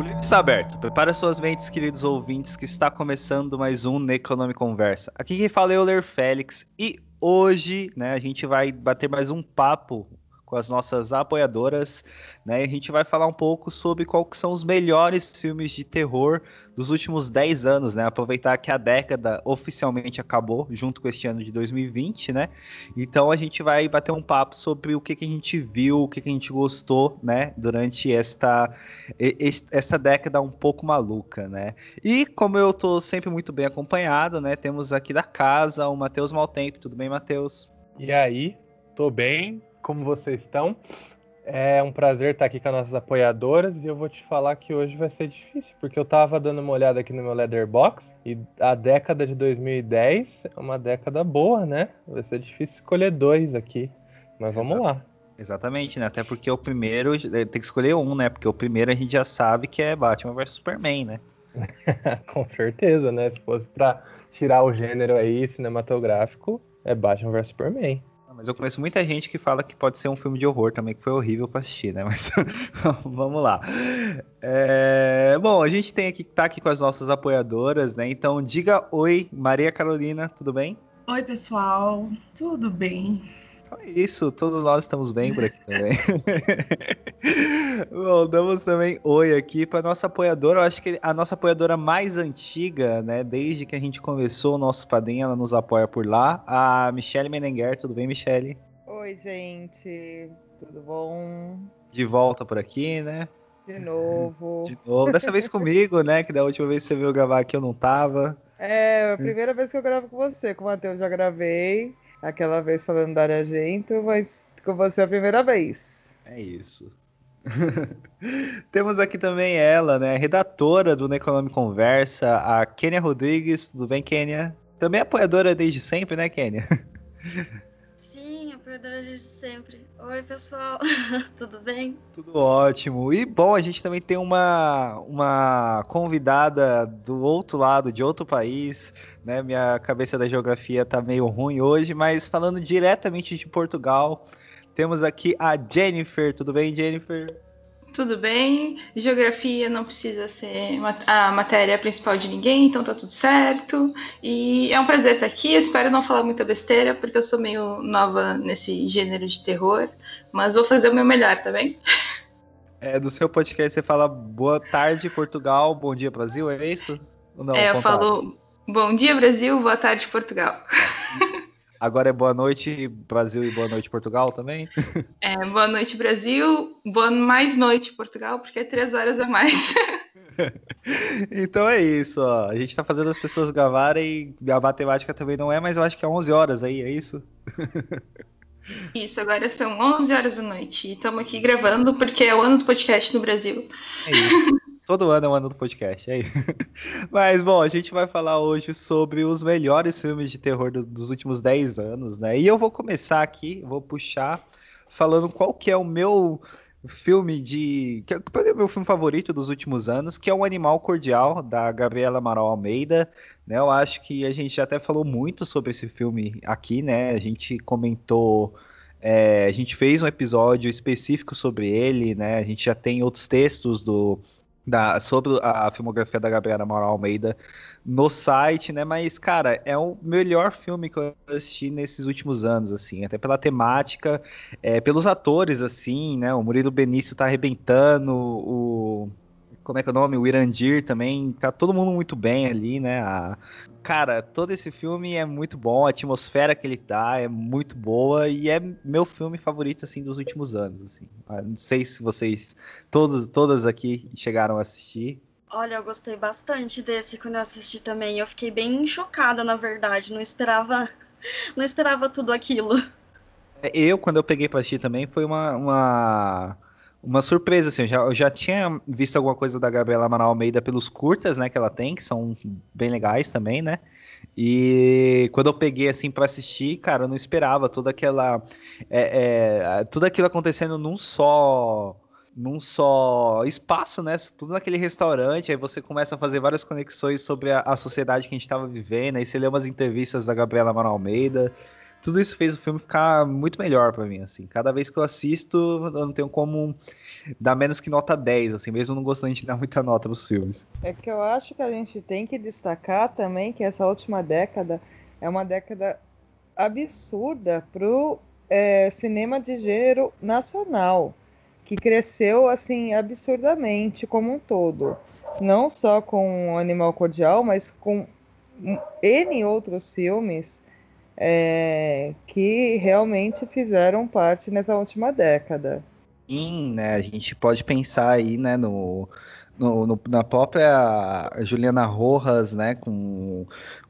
O livro está aberto. Prepara suas mentes, queridos ouvintes, que está começando mais um Necronome Conversa. Aqui quem fala é o Ler Félix e hoje, né, a gente vai bater mais um papo com as nossas apoiadoras, né? E a gente vai falar um pouco sobre quais são os melhores filmes de terror dos últimos 10 anos, né? Aproveitar que a década oficialmente acabou, junto com este ano de 2020, né? Então a gente vai bater um papo sobre o que, que a gente viu, o que, que a gente gostou, né? Durante esta, esta década um pouco maluca, né? E como eu tô sempre muito bem acompanhado, né? Temos aqui da casa o Matheus Maltempo. Tudo bem, Matheus? E aí? Tô bem, como vocês estão? É um prazer estar aqui com as nossas apoiadoras e eu vou te falar que hoje vai ser difícil, porque eu tava dando uma olhada aqui no meu Leatherbox e a década de 2010 é uma década boa, né? Vai ser difícil escolher dois aqui, mas vamos Exato. lá. Exatamente, né? Até porque o primeiro tem que escolher um, né? Porque o primeiro a gente já sabe que é Batman vs Superman, né? com certeza, né? Se fosse pra tirar o gênero aí cinematográfico, é Batman vs Superman. Mas eu conheço muita gente que fala que pode ser um filme de horror também, que foi horrível pra assistir, né? Mas vamos lá. É... Bom, a gente tem aqui, tá aqui com as nossas apoiadoras, né? Então diga oi, Maria Carolina, tudo bem? Oi, pessoal, tudo bem? Então é isso, todos nós estamos bem por aqui também. Bom, damos também oi aqui para nossa apoiadora. Eu acho que a nossa apoiadora mais antiga, né? Desde que a gente começou o nosso padrinho, ela nos apoia por lá. A Michelle Menenguer, tudo bem, Michelle? Oi, gente, tudo bom? De volta por aqui, né? De novo. De novo. Dessa vez comigo, né? Que da última vez que você veio gravar aqui eu não tava. É, a primeira vez que eu gravo com você. Com o Matheus já gravei aquela vez falando da Argento, mas com você é a primeira vez. É isso. Temos aqui também ela, né? Redatora do Necronome Conversa, a Kênia Rodrigues. Tudo bem, Kênia? Também apoiadora desde sempre, né, Kênia? Apoiadora desde sempre. Oi, pessoal. Tudo bem? Tudo ótimo. E bom, a gente também tem uma, uma convidada do outro lado, de outro país, né? Minha cabeça da geografia tá meio ruim hoje, mas falando diretamente de Portugal, temos aqui a Jennifer. Tudo bem, Jennifer? Tudo bem, geografia não precisa ser a matéria principal de ninguém, então tá tudo certo. E é um prazer estar aqui. Eu espero não falar muita besteira, porque eu sou meio nova nesse gênero de terror, mas vou fazer o meu melhor, tá bem? É, do seu podcast você fala boa tarde, Portugal, bom dia, Brasil, é isso? Não, é, eu falo bom dia, Brasil, boa tarde, Portugal. Agora é boa noite Brasil e boa noite Portugal também? É, boa noite Brasil, boa mais noite Portugal, porque é três horas a mais. então é isso, ó. A gente tá fazendo as pessoas gravarem, a matemática também não é, mas eu acho que é 11 horas aí, é isso? Isso, agora são 11 horas da noite e estamos aqui gravando porque é o ano do podcast no Brasil. É isso. Todo ano é um ano do podcast, é isso. Mas, bom, a gente vai falar hoje sobre os melhores filmes de terror do, dos últimos 10 anos, né? E eu vou começar aqui, vou puxar, falando qual que é o meu filme de. que é o meu filme favorito dos últimos anos, que é o Animal Cordial, da Gabriela Amaral Almeida. Né? Eu acho que a gente até falou muito sobre esse filme aqui, né? A gente comentou. É, a gente fez um episódio específico sobre ele, né? A gente já tem outros textos do da, sobre a filmografia da Gabriela Moral Almeida no site, né? Mas, cara, é o melhor filme que eu assisti nesses últimos anos, assim, até pela temática, é, pelos atores, assim, né? O Murilo Benício tá arrebentando, o como é que é o nome? O Irandir também, tá todo mundo muito bem ali, né? A... Cara, todo esse filme é muito bom, a atmosfera que ele dá é muito boa e é meu filme favorito, assim, dos últimos anos, assim. Ah, não sei se vocês, todos, todas aqui chegaram a assistir. Olha, eu gostei bastante desse quando eu assisti também. Eu fiquei bem chocada, na verdade. Não esperava, não esperava tudo aquilo. É, eu, quando eu peguei pra assistir também, foi uma... uma uma surpresa, assim, eu já, eu já tinha visto alguma coisa da Gabriela Amaral Almeida pelos curtas, né, que ela tem, que são bem legais também, né, e quando eu peguei, assim, para assistir, cara, eu não esperava toda aquela, é, é, tudo aquilo acontecendo num só, num só espaço, né, tudo naquele restaurante, aí você começa a fazer várias conexões sobre a, a sociedade que a gente estava vivendo, aí você lê umas entrevistas da Gabriela Amaral Almeida, tudo isso fez o filme ficar muito melhor para mim, assim. Cada vez que eu assisto, eu não tenho como dar menos que nota 10, assim, mesmo não gostando de dar muita nota nos filmes. É que eu acho que a gente tem que destacar também que essa última década é uma década absurda pro é, cinema de gênero nacional, que cresceu assim absurdamente como um todo. Não só com Animal Cordial, mas com N outros filmes é, que realmente fizeram parte nessa última década. Sim, né? A gente pode pensar aí, né, no, no, no na própria Juliana Rojas, né, com,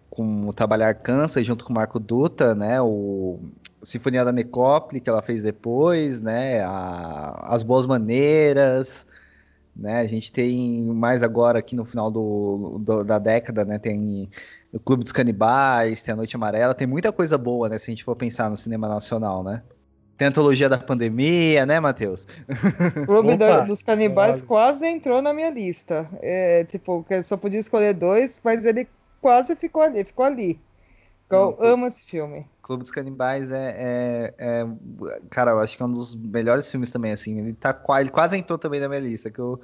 com o Trabalhar Cansa, junto com o Marco Dutra, né, o Sinfonia da Necópole, que ela fez depois, né, a, As Boas Maneiras, né, a gente tem mais agora aqui no final do, do, da década, né, tem o Clube dos Canibais, tem a Noite Amarela, tem muita coisa boa, né, se a gente for pensar no cinema nacional, né. Tem a antologia da pandemia, né, Matheus? O Clube da, dos Canibais quase entrou na minha lista. É, tipo, eu só podia escolher dois, mas ele quase ficou ali, ficou ali. Eu Não, amo esse filme. Clube dos Canibais é, é, é, Cara, eu acho que é um dos melhores filmes também, assim. Ele, tá, ele quase entrou também na minha lista, que eu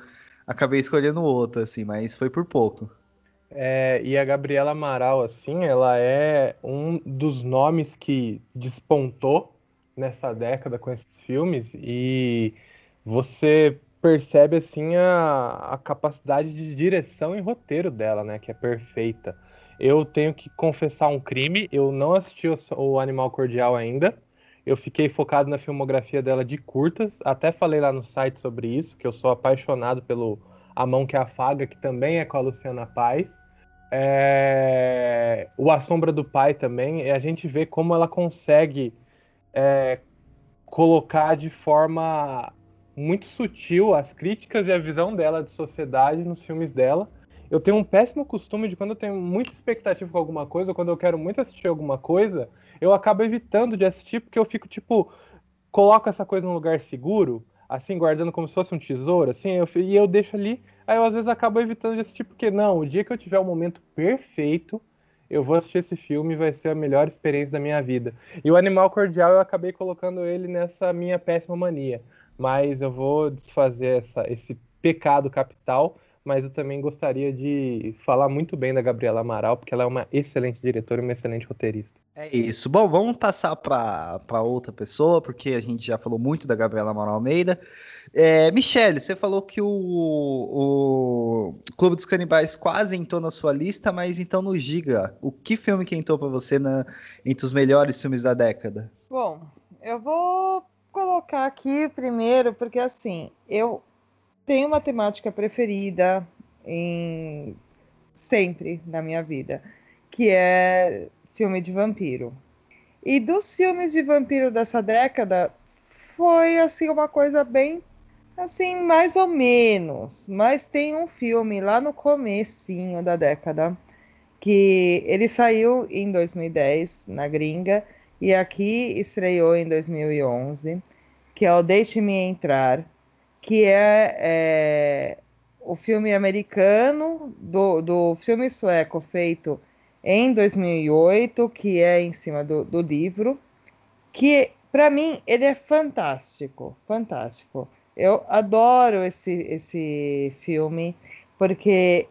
acabei escolhendo outro, assim, mas foi por pouco. É, e a Gabriela Amaral, assim, ela é um dos nomes que despontou nessa década com esses filmes e você percebe assim a, a capacidade de direção e roteiro dela, né, que é perfeita. Eu tenho que confessar um crime, eu não assisti o, o Animal Cordial ainda. Eu fiquei focado na filmografia dela de curtas, até falei lá no site sobre isso, que eu sou apaixonado pelo A Mão que Afaga, que também é com a Luciana Paz. É... O A Sombra do Pai também, e a gente vê como ela consegue é, colocar de forma muito sutil as críticas e a visão dela de sociedade nos filmes dela. Eu tenho um péssimo costume de quando eu tenho muita expectativa com alguma coisa, ou quando eu quero muito assistir alguma coisa, eu acabo evitando de assistir porque eu fico tipo, coloco essa coisa num lugar seguro, assim, guardando como se fosse um tesouro, assim, eu, e eu deixo ali, aí eu às vezes acabo evitando de assistir porque não, o dia que eu tiver o momento perfeito, eu vou assistir esse filme vai ser a melhor experiência da minha vida. E o Animal Cordial eu acabei colocando ele nessa minha péssima mania, mas eu vou desfazer essa, esse pecado capital, mas eu também gostaria de falar muito bem da Gabriela Amaral, porque ela é uma excelente diretora e uma excelente roteirista. É isso. Bom, vamos passar para outra pessoa, porque a gente já falou muito da Gabriela Amaral Almeida. É, Michele, você falou que o, o Clube dos Canibais quase entrou na sua lista, mas então no Giga, o que filme que entrou para você na, entre os melhores filmes da década? Bom, eu vou colocar aqui primeiro, porque assim, eu tenho uma temática preferida em sempre na minha vida, que é filme de vampiro. E dos filmes de vampiro dessa década, foi assim uma coisa bem assim, mais ou menos. Mas tem um filme lá no comecinho da década que ele saiu em 2010 na gringa e aqui estreou em 2011, que é o Deixe-me Entrar, que é, é, o filme americano do, do filme sueco feito em 2008, que é em cima do, do livro, que para mim ele é fantástico, fantástico. Eu adoro esse, esse filme porque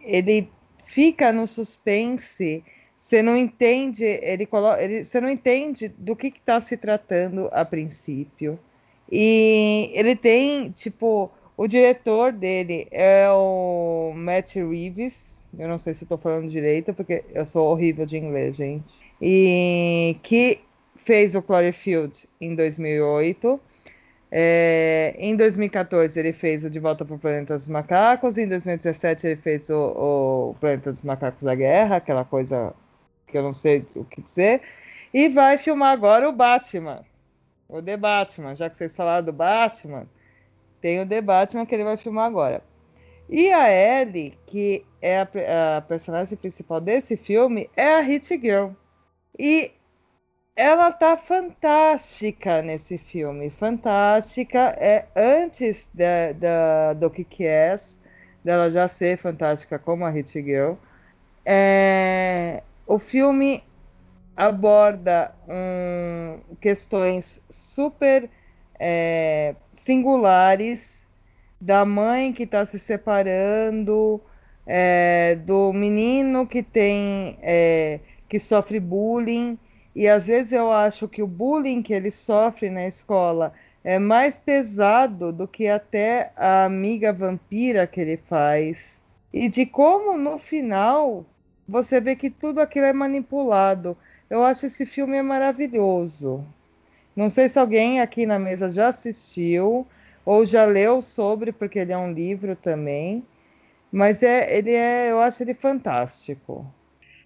ele fica no suspense. Você não entende, ele coloca, ele, você não entende do que está se tratando a princípio. E ele tem, tipo, o diretor dele é o Matt Reeves, eu não sei se estou falando direito, porque eu sou horrível de inglês, gente. E que fez o Cloverfield em 2008. É, em 2014 ele fez o De Volta para o Planeta dos Macacos. Em 2017 ele fez o, o Planeta dos Macacos da Guerra, aquela coisa que eu não sei o que dizer. E vai filmar agora o Batman. O The Batman. Já que vocês falaram do Batman, tem o The Batman que ele vai filmar agora. E a Ellie, que é a, a, personagem principal desse filme, é a Hit Girl. E ela tá fantástica nesse filme. Fantástica. É antes da, da, do que é, dela já ser fantástica como a Hit Girl. É, o filme aborda hum, questões super é, singulares da mãe que está se separando, é, do menino que tem é, que sofre bullying e às vezes eu acho que o bullying que ele sofre na escola é mais pesado do que até a amiga vampira que ele faz. E de como no final você vê que tudo aquilo é manipulado. Eu acho esse filme é maravilhoso. Não sei se alguém aqui na mesa já assistiu ou já leu sobre, porque ele é um livro também. Mas é, ele é, eu acho ele fantástico.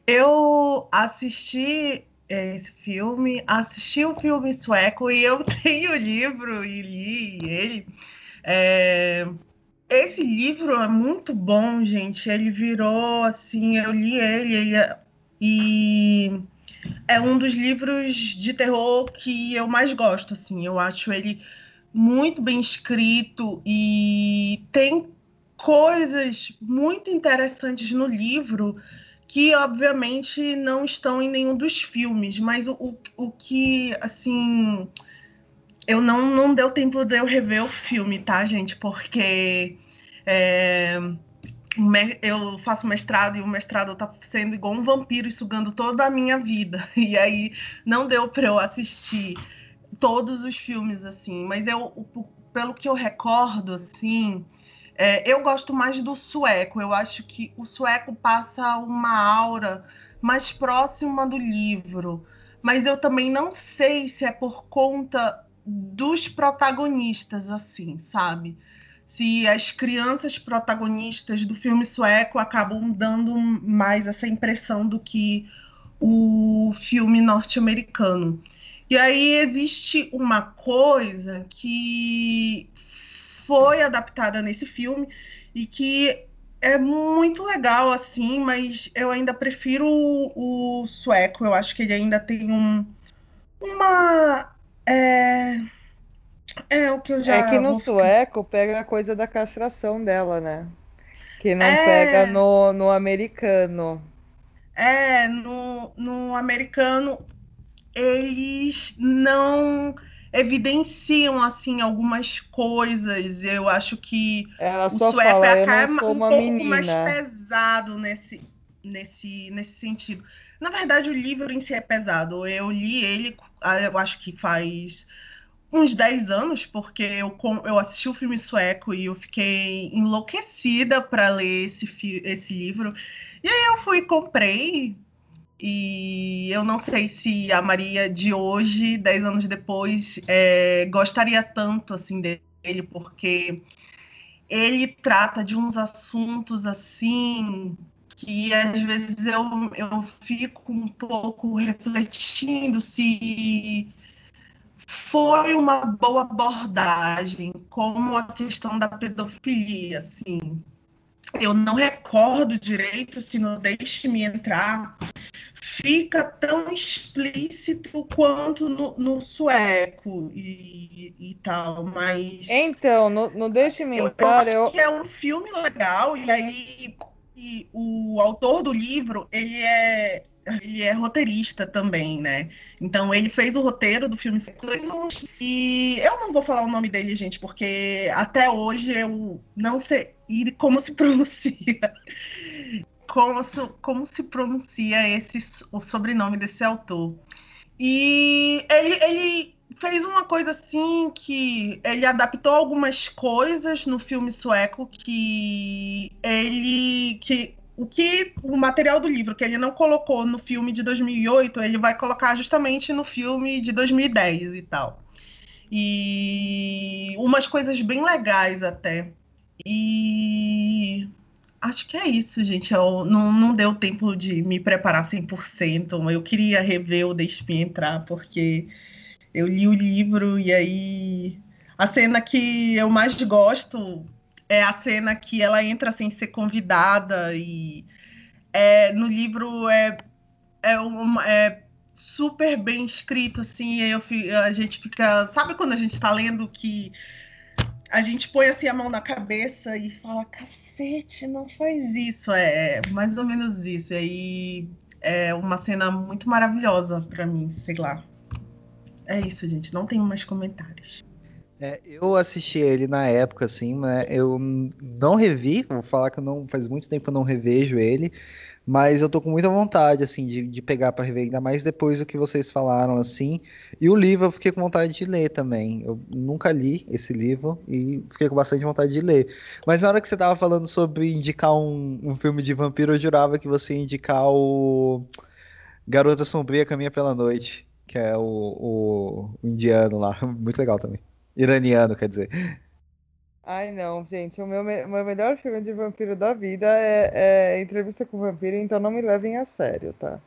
Eu assisti esse filme, assisti o filme sueco e eu tenho o livro e li ele. É... Esse livro é muito bom, gente. Ele virou assim, eu li ele, ele é... e é um dos livros de terror que eu mais gosto. Assim, eu acho ele muito bem escrito e tem coisas muito interessantes no livro que obviamente não estão em nenhum dos filmes, mas o, o, o que, assim, eu não, não deu tempo de eu rever o filme, tá, gente? Porque é, eu faço mestrado e o mestrado tá sendo igual um vampiro sugando toda a minha vida. E aí não deu para eu assistir todos os filmes, assim, mas eu, pelo que eu recordo, assim, é, eu gosto mais do sueco. Eu acho que o sueco passa uma aura mais próxima do livro. Mas eu também não sei se é por conta dos protagonistas, assim, sabe? Se as crianças protagonistas do filme sueco acabam dando mais essa impressão do que o filme norte-americano. E aí existe uma coisa que foi adaptada nesse filme e que é muito legal, assim, mas eu ainda prefiro o, o sueco. Eu acho que ele ainda tem um. Uma. É, é o que eu já. É que no vou... sueco pega a coisa da castração dela, né? Que não é... pega no, no americano. É, no, no americano eles não evidenciam assim algumas coisas. Eu acho que Ela o sueco fala, é um pouco menina. mais pesado nesse, nesse, nesse sentido. Na verdade, o livro em si é pesado. Eu li ele, ah, eu acho que faz uns 10 anos, porque eu, eu assisti o filme sueco e eu fiquei enlouquecida para ler esse, esse livro. E aí eu fui e comprei, e eu não sei se a Maria de hoje, dez anos depois, é, gostaria tanto assim dele, porque ele trata de uns assuntos assim que às vezes eu, eu fico um pouco refletindo se foi uma boa abordagem, como a questão da pedofilia, assim. Eu não recordo direito se no Deixe-me Entrar fica tão explícito quanto no, no sueco e, e, tal, mas... Então, no, no Deixe-me Entrar... Eu acho que é um filme legal, e aí e o autor do livro, ele é ele é roteirista também, né? Então ele fez o roteiro do filme e eu não vou falar o nome dele, gente, porque até hoje eu não sei como se pronuncia como, como se pronuncia esse, o sobrenome desse autor. E ele, ele fez uma coisa assim que ele adaptou algumas coisas no filme sueco que ele que o que o material do livro que ele não colocou no filme de 2008 ele vai colocar justamente no filme de 2010 e tal e umas coisas bem legais até e Acho que é isso, gente. Eu, não, não deu tempo de me preparar 100%. Eu queria rever o Deixe-me entrar, porque eu li o livro e aí a cena que eu mais gosto é a cena que ela entra sem ser convidada e é, no livro é, é, uma, é super bem escrito assim eu, a gente fica sabe quando a gente está lendo que a gente põe assim a mão na cabeça e fala cacete, não faz isso. É, é mais ou menos isso. E aí é uma cena muito maravilhosa para mim, sei lá. É isso, gente. Não tenho mais comentários. É, eu assisti ele na época, assim, né? Eu não revi, vou falar que não faz muito tempo eu não revejo ele, mas eu tô com muita vontade, assim, de, de pegar para rever, ainda mais depois do que vocês falaram, assim. E o livro eu fiquei com vontade de ler também. Eu nunca li esse livro e fiquei com bastante vontade de ler. Mas na hora que você tava falando sobre indicar um, um filme de vampiro, eu jurava que você ia indicar o Garota Sombria Caminha pela Noite, que é o, o, o indiano lá. Muito legal também. Iraniano, quer dizer. Ai, não, gente. O meu, meu melhor filme de vampiro da vida é, é Entrevista com o Vampiro, então não me levem a sério, tá?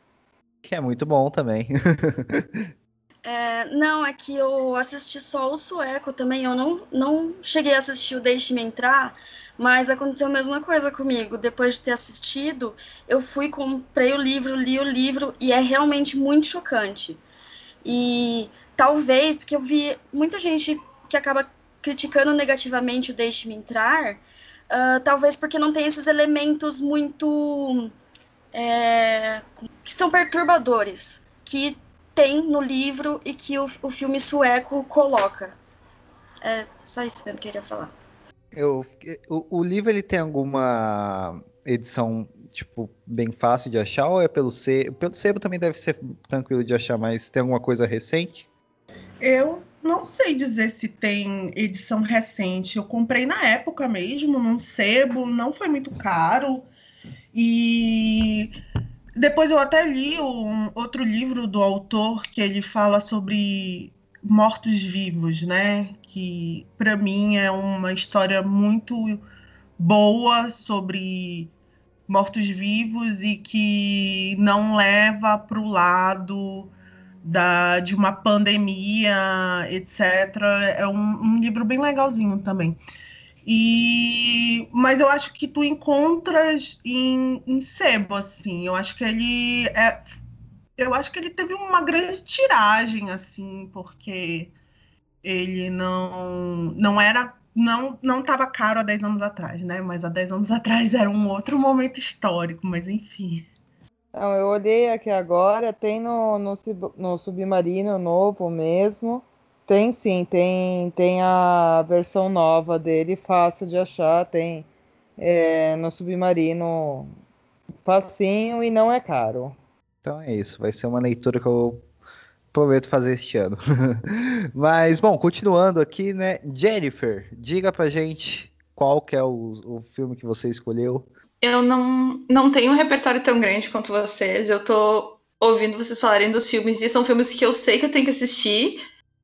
Que é muito bom também. É, não, é que eu assisti só o sueco também. Eu não, não cheguei a assistir o Deixe-me Entrar, mas aconteceu a mesma coisa comigo. Depois de ter assistido, eu fui, comprei o livro, li o livro e é realmente muito chocante. E talvez, porque eu vi muita gente que acaba criticando negativamente o Deixe-me Entrar, uh, talvez porque não tem esses elementos muito. É, que são perturbadores, que tem no livro e que o, o filme sueco coloca. É só isso mesmo que eu queria falar. Eu, o, o livro ele tem alguma edição tipo bem fácil de achar ou é pelo sebo? Pelo sebo também deve ser tranquilo de achar, mas tem alguma coisa recente? Eu não sei dizer se tem edição recente. Eu comprei na época mesmo, num sebo, não foi muito caro. E depois eu até li um outro livro do autor que ele fala sobre mortos-vivos, né? Que para mim é uma história muito boa sobre mortos-vivos e que não leva para o lado da, de uma pandemia, etc. É um, um, livro bem legalzinho também. E, mas eu acho que tu encontras em, em sebo, assim. Eu acho que ele é, eu acho que ele teve uma grande tiragem, assim, porque ele não não era não não estava caro há 10 anos atrás, né? Mas há 10 anos atrás era um outro momento histórico, mas enfim. Não, eu olhei aqui agora, tem no, no, no Submarino novo mesmo. Tem sim, tem, tem a versão nova dele, fácil de achar, tem é, no Submarino facinho e não é caro. Então é isso, vai ser uma leitura que eu prometo fazer este ano. Mas, bom, continuando aqui, né? Jennifer, diga pra gente qual que é o, o filme que você escolheu eu não, não tenho um repertório tão grande quanto vocês. Eu tô ouvindo vocês falarem dos filmes e são filmes que eu sei que eu tenho que assistir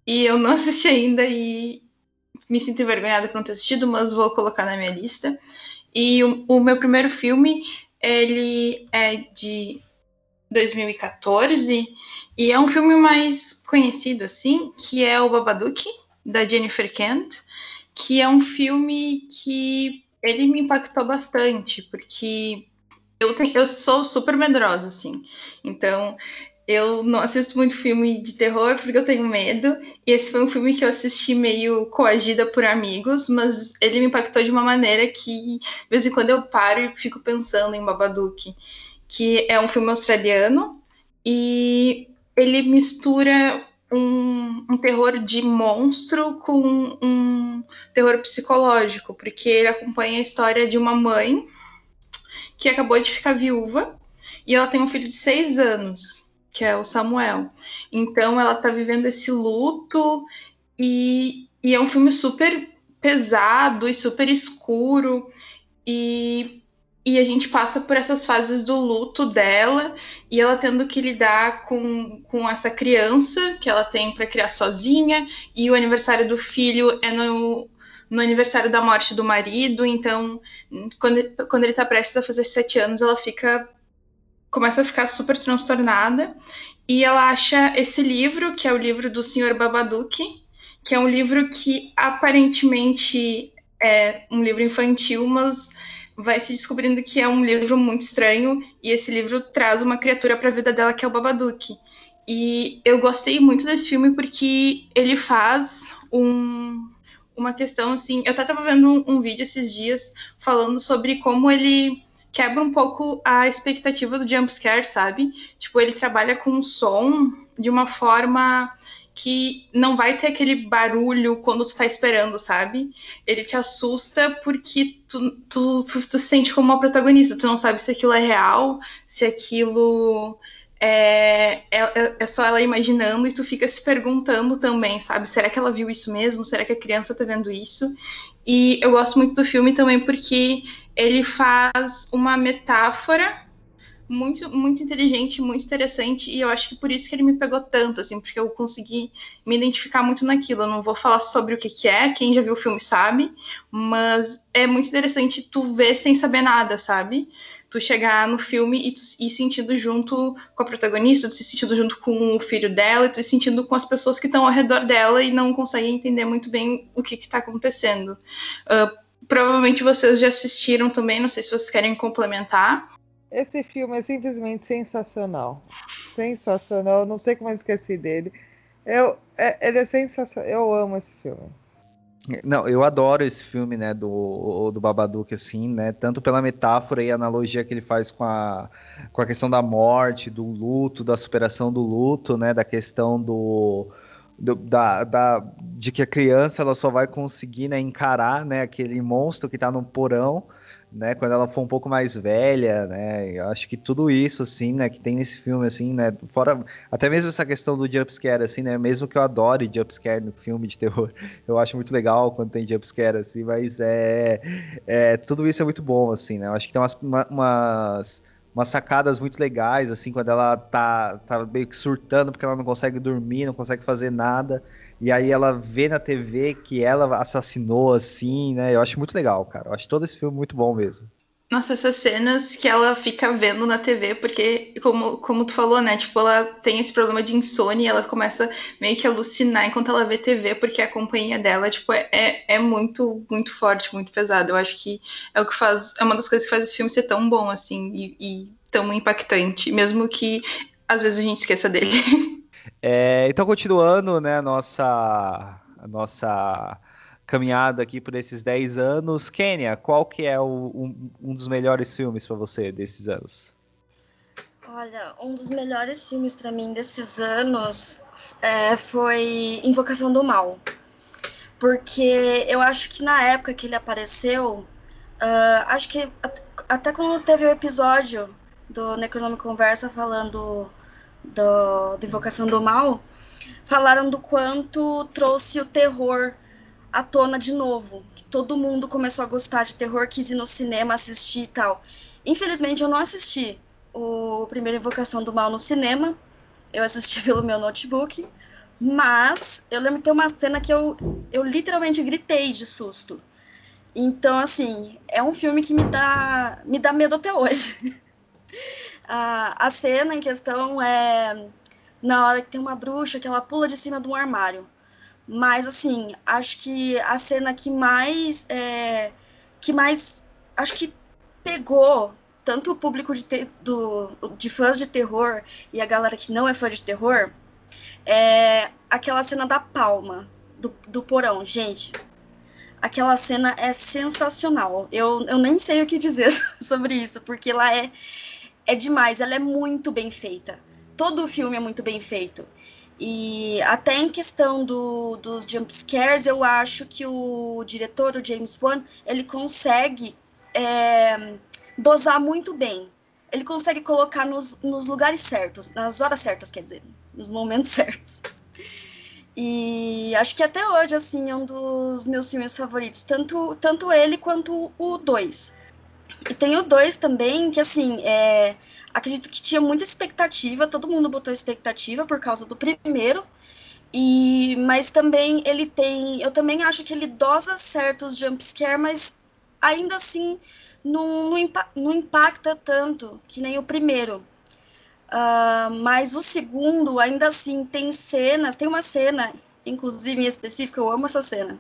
e eu não assisti ainda e me sinto envergonhada por não ter assistido, mas vou colocar na minha lista. E o, o meu primeiro filme, ele é de 2014 e é um filme mais conhecido assim, que é o Babadook da Jennifer Kent, que é um filme que ele me impactou bastante, porque eu, tenho, eu sou super medrosa, assim. Então, eu não assisto muito filme de terror porque eu tenho medo. E esse foi um filme que eu assisti meio coagida por amigos, mas ele me impactou de uma maneira que, de vez em quando, eu paro e fico pensando em Babadook, que é um filme australiano e ele mistura um, um, terror de monstro com um terror psicológico, porque ele acompanha a história de uma mãe que acabou de ficar viúva e ela tem um filho de seis anos, que é o Samuel. Então ela tá vivendo esse luto e, e é um filme super pesado e super escuro e e a gente passa por essas fases do luto dela e ela tendo que lidar com, com essa criança que ela tem para criar sozinha. E o aniversário do filho é no, no aniversário da morte do marido. Então quando, quando ele está prestes a fazer sete anos ela fica começa a ficar super transtornada. E ela acha esse livro que é o livro do Senhor Babadook que é um livro que aparentemente é um livro infantil mas vai se descobrindo que é um livro muito estranho e esse livro traz uma criatura para a vida dela que é o Babadook. E eu gostei muito desse filme porque ele faz um, uma questão assim. Eu até estava vendo um, um, vídeo esses dias falando sobre como ele quebra um pouco a expectativa do jumpscare, sabe? Tipo, ele trabalha com o som de uma forma que não vai ter aquele barulho quando tu tá esperando, sabe? Ele te assusta porque tu, tu, tu, tu se sente como uma protagonista. Tu não sabe se aquilo é real, se aquilo é, é, é, só ela imaginando e tu fica se perguntando também, sabe? Será que ela viu isso mesmo? Será que a criança tá vendo isso? E eu gosto muito do filme também porque ele faz uma metáfora muito, muito inteligente, muito interessante, e eu acho que por isso que ele me pegou tanto, assim, porque eu consegui me identificar muito naquilo. Eu não vou falar sobre o que, que é, quem já viu o filme sabe, mas é muito interessante tu ver sem saber nada, sabe? tu chegar no filme e tu ir sentindo junto com a protagonista, tu se sentindo junto com o filho dela, e tu se sentindo com as pessoas que estão ao redor dela e não conseguem entender muito bem o que está acontecendo. Uh, provavelmente vocês já assistiram também, não sei se vocês querem complementar. Esse filme é simplesmente sensacional. Sensacional, não sei como eu esqueci dele. Eu, é, ele é sensacional, eu amo esse filme. Não, eu adoro esse filme, né, do, do Babadook, assim, né, tanto pela metáfora e analogia que ele faz com a, com a questão da morte, do luto, da superação do luto, né, da questão do, do da, da, de que a criança ela só vai conseguir, né, encarar, né, aquele monstro que está no porão, né, quando ela for um pouco mais velha, né, eu acho que tudo isso, assim, né, que tem nesse filme, assim, né, fora, até mesmo essa questão do jumpscare, assim, né, mesmo que eu adore jumpscare no filme de terror, eu acho muito legal quando tem jumpscare, assim, mas é, é, tudo isso é muito bom, assim, né, eu acho que tem umas, umas, umas sacadas muito legais, assim, quando ela tá, tá meio que surtando porque ela não consegue dormir, não consegue fazer nada, e aí ela vê na TV que ela assassinou, assim, né? Eu acho muito legal, cara. Eu acho todo esse filme muito bom mesmo. Nossa, essas cenas que ela fica vendo na TV, porque, como, como tu falou, né? Tipo, ela tem esse problema de insônia e ela começa meio que alucinar enquanto ela vê TV, porque a companhia dela, tipo, é, é, é muito, muito forte, muito pesado. Eu acho que é o que faz. É uma das coisas que faz esse filme ser tão bom, assim, e, e tão impactante, mesmo que às vezes a gente esqueça dele. É, então, continuando né, a nossa, nossa caminhada aqui por esses 10 anos, Kênia, qual que é o, um, um dos melhores filmes para você desses anos? Olha, um dos melhores filmes para mim desses anos é, foi Invocação do Mal. Porque eu acho que na época que ele apareceu, uh, acho que até quando teve o episódio do Necronome Conversa falando do, do Invocação do Mal, falaram do quanto trouxe o terror à tona de novo. Que todo mundo começou a gostar de terror, quis ir no cinema assistir e tal. Infelizmente, eu não assisti o primeiro Invocação do Mal no cinema. Eu assisti pelo meu notebook. Mas eu lembro de ter uma cena que eu, eu literalmente gritei de susto. Então, assim, é um filme que me dá, me dá medo até hoje. a, a cena em questão é na hora que tem uma bruxa que ela pula de cima de um armário. Mas assim, acho que a cena que mais é, que mais acho que pegou tanto o público de, te, do, de fãs de terror e a galera que não é fã de terror é aquela cena da palma do, do porão, gente. Aquela cena é sensacional. Eu, eu nem sei o que dizer sobre isso, porque ela é é demais, ela é muito bem feita. Todo o filme é muito bem feito. E até em questão do, dos jump scares, eu acho que o diretor, o James Wan, ele consegue é, dosar muito bem. Ele consegue colocar nos, nos lugares certos, nas horas certas, quer dizer, nos momentos certos. E acho que até hoje, assim, é um dos meus filmes favoritos. Tanto, tanto ele quanto o 2. E tem o 2 também, que assim, é, acredito que tinha muita expectativa, todo mundo botou expectativa por causa do primeiro. E, mas também ele tem. Eu também acho que ele dosa certos jumpscare, mas ainda assim não, não, impa, não, impacta tanto que nem o primeiro. Uh, mas o segundo, ainda assim, tem cenas, tem uma cena, inclusive em específico, eu amo essa cena,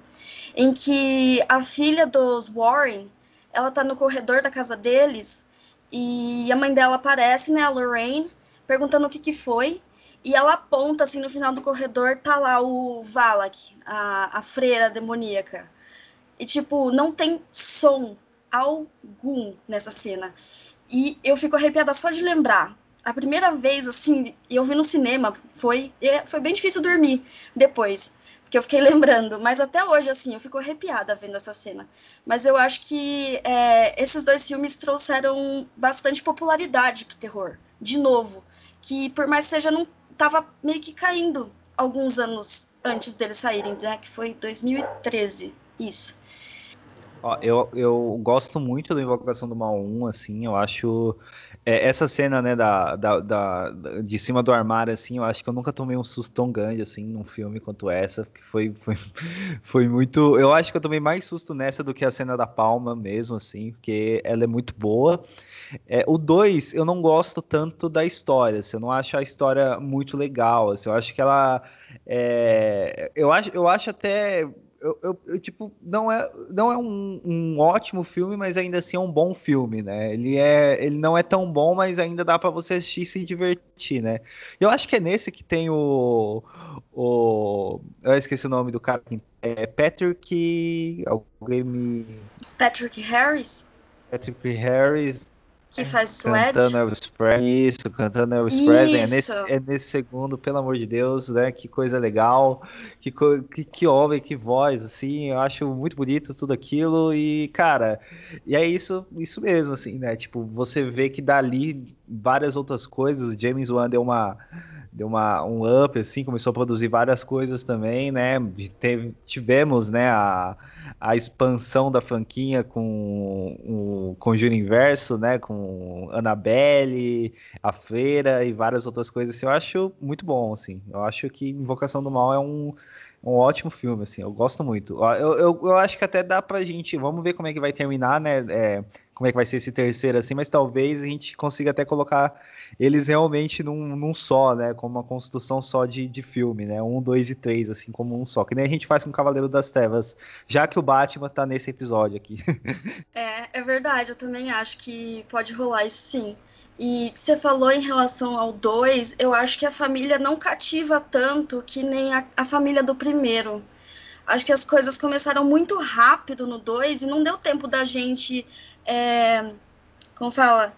em que a filha dos Warren ela tá no corredor da casa deles e a mãe dela aparece, né, a Lorraine, perguntando o que que foi. E ela aponta, assim, no final do corredor, tá lá o Valak, a, a freira demoníaca. E, tipo, não tem som. algum nessa cena. E eu fico arrepiada só de lembrar. A primeira vez, assim, eu vi no cinema, foi, foi bem difícil dormir depois, porque eu fiquei lembrando. Mas até hoje, assim, eu fico arrepiada vendo essa cena. Mas eu acho que é, esses dois filmes trouxeram bastante popularidade pro terror, de novo. Que por mais que seja, não tava meio que caindo alguns anos antes deles saírem, né? Que foi 2013, isso. Ó, eu, eu gosto muito da Invocação do Mal 1, assim, eu acho. É, essa cena, né, da, da, da, de cima do armário, assim, eu acho que eu nunca tomei um susto tão grande, assim, num filme quanto essa, porque foi, foi, foi muito. Eu acho que eu tomei mais susto nessa do que a cena da palma mesmo, assim, porque ela é muito boa. É, o 2, eu não gosto tanto da história, assim, eu não acho a história muito legal, assim, eu acho que ela. É, eu, acho, eu acho até eu, eu, eu, tipo, não é, não é um, um, ótimo filme, mas ainda assim é um bom filme, né? Ele, é, ele não é tão bom, mas ainda dá para você assistir e se divertir, né? Eu acho que é nesse que tem o. o eu esqueci o nome do cara. É Patrick. Alguém me. Patrick Harris? Patrick Harris. Que faz Sweat. Cantando Elvis Presley. Isso, cantando Elvis Presley. É nesse, é nesse segundo, pelo amor de Deus, né? Que coisa legal. Que, que, que homem, que voz, assim. Eu acho muito bonito tudo aquilo. E, cara, e é isso, isso mesmo, assim, né? Tipo, você vê que dali várias outras coisas. O James Wan deu uma deu uma, um up, assim, começou a produzir várias coisas também, né? Teve, tivemos, né, a, a expansão da franquia com o Conjuro Inverso, né, com Annabelle, A Freira e várias outras coisas, assim, eu acho muito bom, assim, eu acho que Invocação do Mal é um, um ótimo filme, assim, eu gosto muito. Eu, eu, eu acho que até dá pra gente, vamos ver como é que vai terminar, né, é, como é que vai ser esse terceiro assim, mas talvez a gente consiga até colocar eles realmente num, num só, né? Como uma construção só de, de filme, né? Um, dois e três, assim, como um só. Que nem a gente faz com Cavaleiro das Trevas, já que o Batman tá nesse episódio aqui. é, é verdade, eu também acho que pode rolar isso sim. E você falou em relação ao 2, eu acho que a família não cativa tanto que nem a, a família do primeiro acho que as coisas começaram muito rápido no 2 e não deu tempo da gente, é, como fala,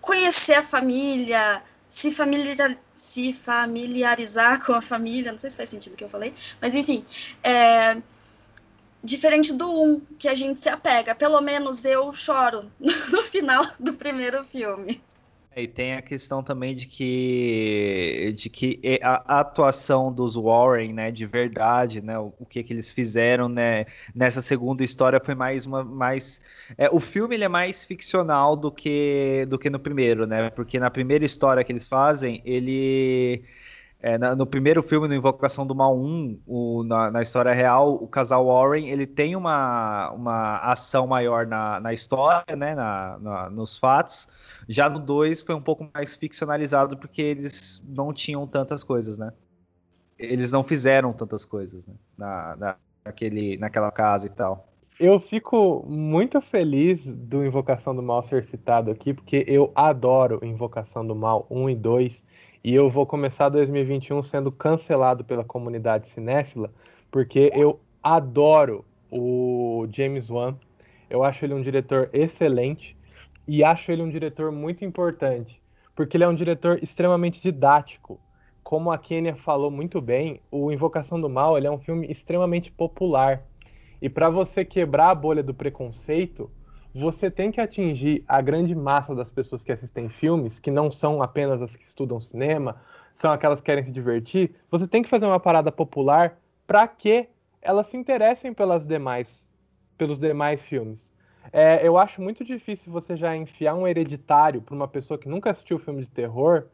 conhecer a família, se, familiar, se familiarizar com a família, não sei se faz sentido o que eu falei, mas enfim, é, diferente do 1, um, que a gente se apega, pelo menos eu choro no final do primeiro filme. É, e tem a questão também de que, de que a atuação dos Warren, né, de verdade, né, o, o que, que eles fizeram, né, nessa segunda história foi mais uma, mais, é, o filme ele é mais ficcional do que, do que no primeiro, né, porque na primeira história que eles fazem, ele é, na, no primeiro filme, no Invocação do Mal 1, o, na, na, história real, o casal Warren ele tem uma, uma ação maior na, na história, né, na, na, nos fatos. Já no 2 foi um pouco mais ficcionalizado porque eles não tinham tantas coisas, né? Eles não fizeram tantas coisas né? na, na, naquele, naquela casa e tal. Eu fico muito feliz do Invocação do Mal ser citado aqui, porque eu adoro Invocação do Mal 1 e 2 e eu vou começar 2021 sendo cancelado pela comunidade cinéfila, porque eu adoro o James Wan. Eu acho ele um diretor excelente e acho ele um diretor muito importante, porque ele é um diretor extremamente didático. Como a Kenia falou muito bem, o Invocação do Mal ele é um filme extremamente popular. E para você quebrar a bolha do preconceito, você tem que atingir a grande massa das pessoas que assistem filmes, que não são apenas as que estudam cinema, são aquelas que querem se divertir. Você tem que fazer uma parada popular para que elas se interessem pelas demais, pelos demais filmes. É, eu acho muito difícil você já enfiar um hereditário para uma pessoa que nunca assistiu filme de terror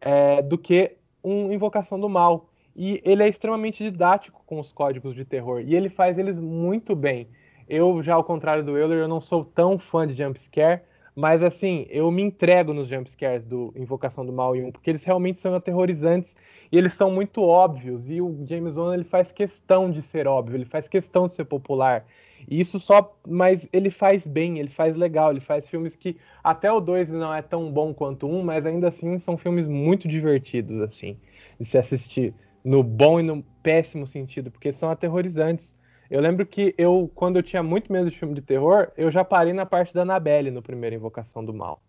é, do que um Invocação do Mal. E ele é extremamente didático com os códigos de terror e ele faz eles muito bem. Eu, já ao contrário do Euler, eu não sou tão fã de jumpscare, mas assim, eu me entrego nos jumpscares do Invocação do Mal 1, porque eles realmente são aterrorizantes e eles são muito óbvios. E o James Wan ele faz questão de ser óbvio, ele faz questão de ser popular. E isso só. Mas ele faz bem, ele faz legal, ele faz filmes que até o 2 não é tão bom quanto um, mas ainda assim são filmes muito divertidos, assim, de se assistir no bom e no péssimo sentido, porque são aterrorizantes. Eu lembro que eu, quando eu tinha muito medo de filme de terror, eu já parei na parte da Annabelle no primeiro Invocação do Mal.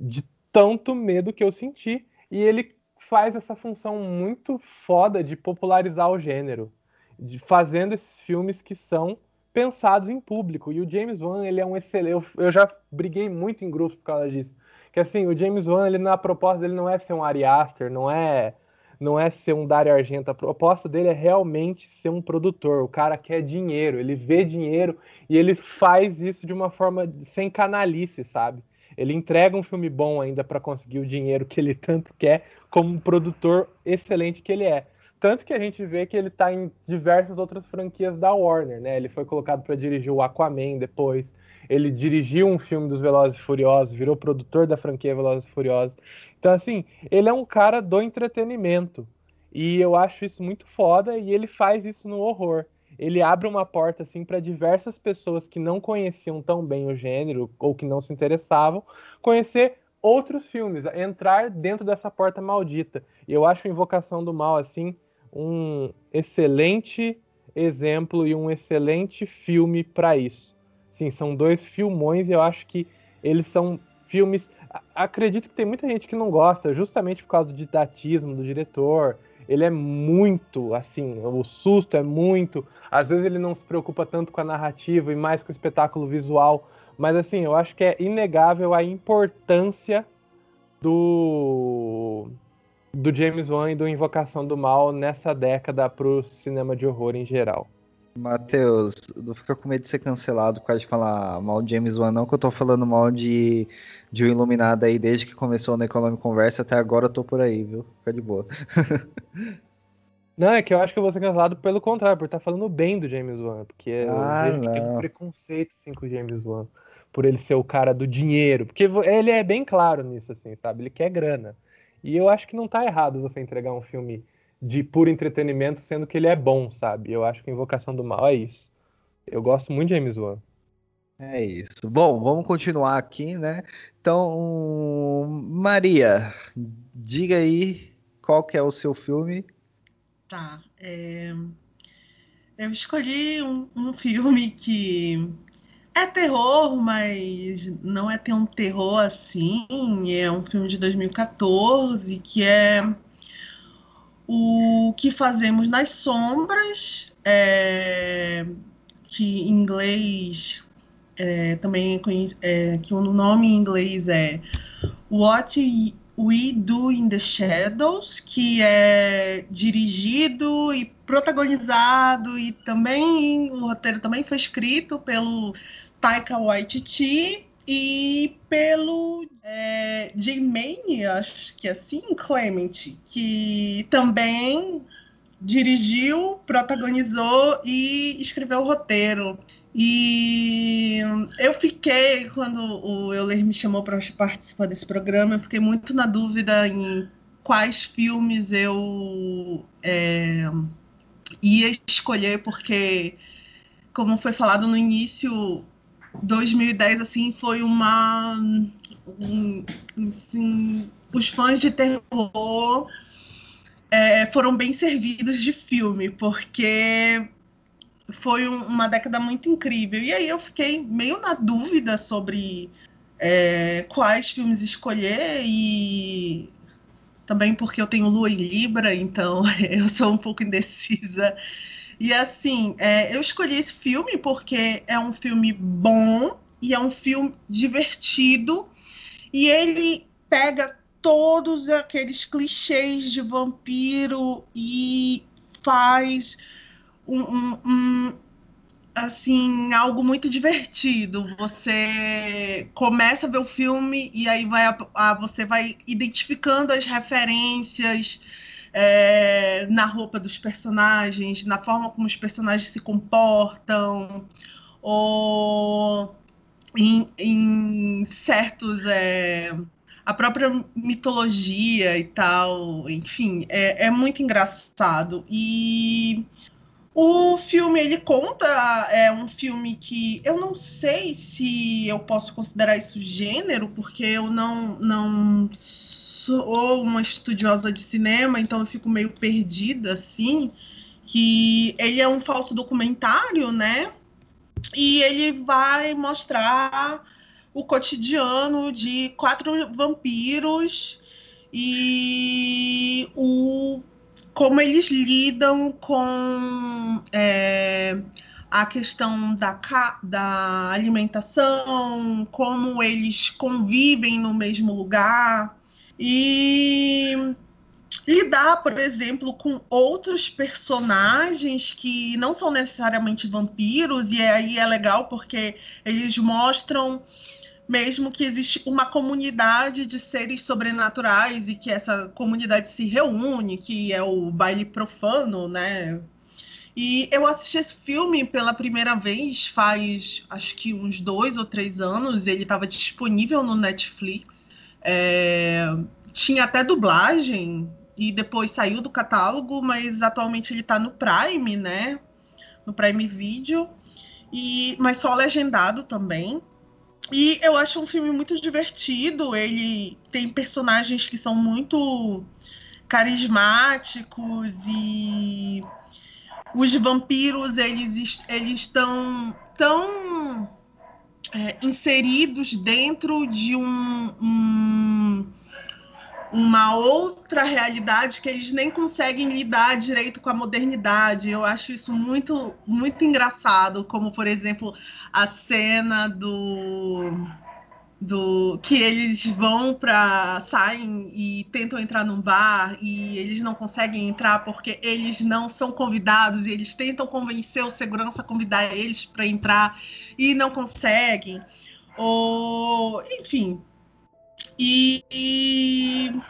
De tanto medo que eu senti. E ele faz essa função muito foda de popularizar o gênero, de fazendo esses filmes que são pensados em público. E o James Wan, ele é um excelente. Eu, eu já briguei muito em grupos por causa disso. Que assim, o James Wan, ele na proposta dele não é ser um Ari Aster, não é não é ser um Dario Argento. A proposta dele é realmente ser um produtor. O cara quer dinheiro, ele vê dinheiro e ele faz isso de uma forma sem canalice, sabe? Ele entrega um filme bom ainda para conseguir o dinheiro que ele tanto quer, como um produtor excelente que ele é. Tanto que a gente vê que ele está em diversas outras franquias da Warner, né? Ele foi colocado para dirigir o Aquaman depois. Ele dirigiu um filme dos Velozes e Furiosos, virou produtor da franquia Velozes e Furiosos. Então, assim, ele é um cara do entretenimento. E eu acho isso muito foda e ele faz isso no horror. Ele abre uma porta assim para diversas pessoas que não conheciam tão bem o gênero ou que não se interessavam conhecer outros filmes, entrar dentro dessa porta maldita. E eu acho Invocação do Mal assim um excelente exemplo e um excelente filme para isso. Sim, são dois filmões e eu acho que eles são filmes. Acredito que tem muita gente que não gosta, justamente por causa do didatismo do diretor. Ele é muito assim, o susto é muito. Às vezes ele não se preocupa tanto com a narrativa e mais com o espetáculo visual. Mas assim, eu acho que é inegável a importância do do James Wan e do Invocação do Mal nessa década para o cinema de horror em geral. Matheus, não fica com medo de ser cancelado por causa de falar mal de James Wan, não, que eu tô falando mal de, de o Iluminado aí desde que começou na Economic Conversa até agora eu tô por aí, viu? Fica de boa. não, é que eu acho que eu vou ser cancelado pelo contrário, por estar tá falando bem do James Wan, porque ah, eu vejo que tem um preconceito assim, com o James Wan, por ele ser o cara do dinheiro, porque ele é bem claro nisso, assim, sabe? Ele quer grana. E eu acho que não tá errado você entregar um filme de puro entretenimento, sendo que ele é bom, sabe? Eu acho que Invocação do Mal é isso. Eu gosto muito de James Wan. É isso. Bom, vamos continuar aqui, né? Então, Maria, diga aí qual que é o seu filme. Tá. É... Eu escolhi um, um filme que é terror, mas não é ter um terror assim. É um filme de 2014 que é o que fazemos nas sombras, é, que em inglês é, também é, que o nome em inglês é What We Do in the Shadows, que é dirigido e protagonizado e também o roteiro também foi escrito pelo Taika Waititi e pelo é, J. acho que é assim, Clement, que também dirigiu, protagonizou e escreveu o roteiro. E eu fiquei, quando o Euler me chamou para participar desse programa, eu fiquei muito na dúvida em quais filmes eu é, ia escolher, porque, como foi falado no início, 2010 assim foi uma um, assim, os fãs de terror é, foram bem servidos de filme porque foi um, uma década muito incrível. E aí eu fiquei meio na dúvida sobre é, quais filmes escolher e também porque eu tenho Lua em Libra então eu sou um pouco indecisa e assim, é, eu escolhi esse filme porque é um filme bom e é um filme divertido. E ele pega todos aqueles clichês de vampiro e faz um, um, um, assim algo muito divertido. Você começa a ver o filme e aí vai a, a, você vai identificando as referências é, na roupa dos personagens, na forma como os personagens se comportam, ou em, em certos. É, a própria mitologia e tal, enfim, é, é muito engraçado. E o filme ele conta, é um filme que eu não sei se eu posso considerar isso gênero, porque eu não, não sou uma estudiosa de cinema, então eu fico meio perdida assim. que ele é um falso documentário, né? E ele vai mostrar o cotidiano de quatro vampiros e o como eles lidam com é, a questão da, da alimentação, como eles convivem no mesmo lugar e lidar, por exemplo, com outros personagens que não são necessariamente vampiros, e aí é legal porque eles mostram mesmo que existe uma comunidade de seres sobrenaturais e que essa comunidade se reúne, que é o baile profano, né? E eu assisti esse filme pela primeira vez faz acho que uns dois ou três anos. Ele estava disponível no Netflix. É... Tinha até dublagem e depois saiu do catálogo, mas atualmente ele está no Prime, né? No Prime Video. E, mas só legendado também. E eu acho um filme muito divertido. Ele tem personagens que são muito carismáticos e os vampiros eles, eles estão tão é, inseridos dentro de um, um, uma outra realidade que eles nem conseguem lidar direito com a modernidade. Eu acho isso muito muito engraçado, como por exemplo a cena do do que eles vão para saem e tentam entrar num bar e eles não conseguem entrar porque eles não são convidados e eles tentam convencer o segurança a convidar eles para entrar e não conseguem. Ou enfim. E, e,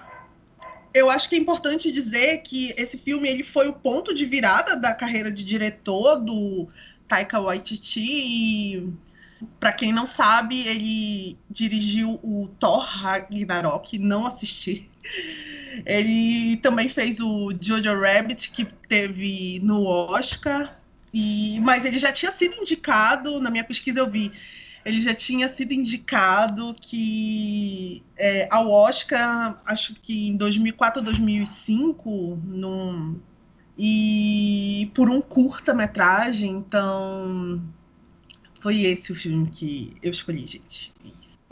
eu acho que é importante dizer que esse filme ele foi o ponto de virada da carreira de diretor do Taika Waititi e para quem não sabe, ele dirigiu o Thor Ragnarok, não assisti. Ele também fez o Jojo Rabbit, que teve no Oscar, e mas ele já tinha sido indicado, na minha pesquisa eu vi, ele já tinha sido indicado que é, ao Oscar, acho que em 2004 ou 2005, num, e por um curta-metragem, então foi esse o filme que eu escolhi, gente.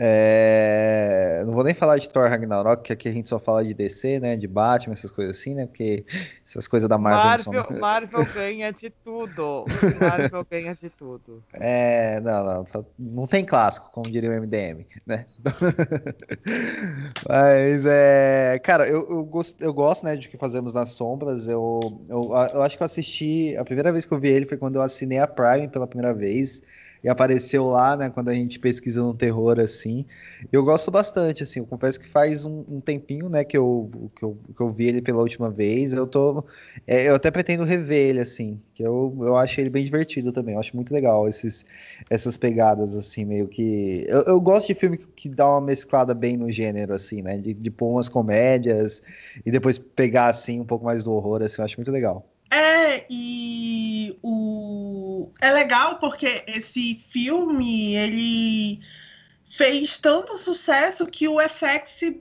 É... Não vou nem falar de Thor Ragnarok, que aqui a gente só fala de DC, né? De Batman, essas coisas assim, né? Porque essas coisas da Marvel. Marvel, são... Marvel ganha de tudo. Marvel ganha de tudo. É, não, não. Tá, não tem clássico, como diria o MDM, né? Mas, é. Cara, eu, eu, gosto, eu gosto, né, de que fazemos nas sombras. Eu, eu, eu acho que eu assisti. A primeira vez que eu vi ele foi quando eu assinei a Prime pela primeira vez e apareceu lá, né, quando a gente pesquisa no terror, assim. Eu gosto bastante, assim, eu confesso que faz um, um tempinho, né, que eu, que, eu, que eu vi ele pela última vez, eu tô, é, eu até pretendo rever ele, assim, que eu, eu acho ele bem divertido também, eu acho muito legal esses, essas pegadas, assim, meio que... Eu, eu gosto de filme que, que dá uma mesclada bem no gênero, assim, né, de, de pôr umas comédias e depois pegar, assim, um pouco mais do horror, assim, eu acho muito legal. É, e o é legal porque esse filme ele fez tanto sucesso que o FX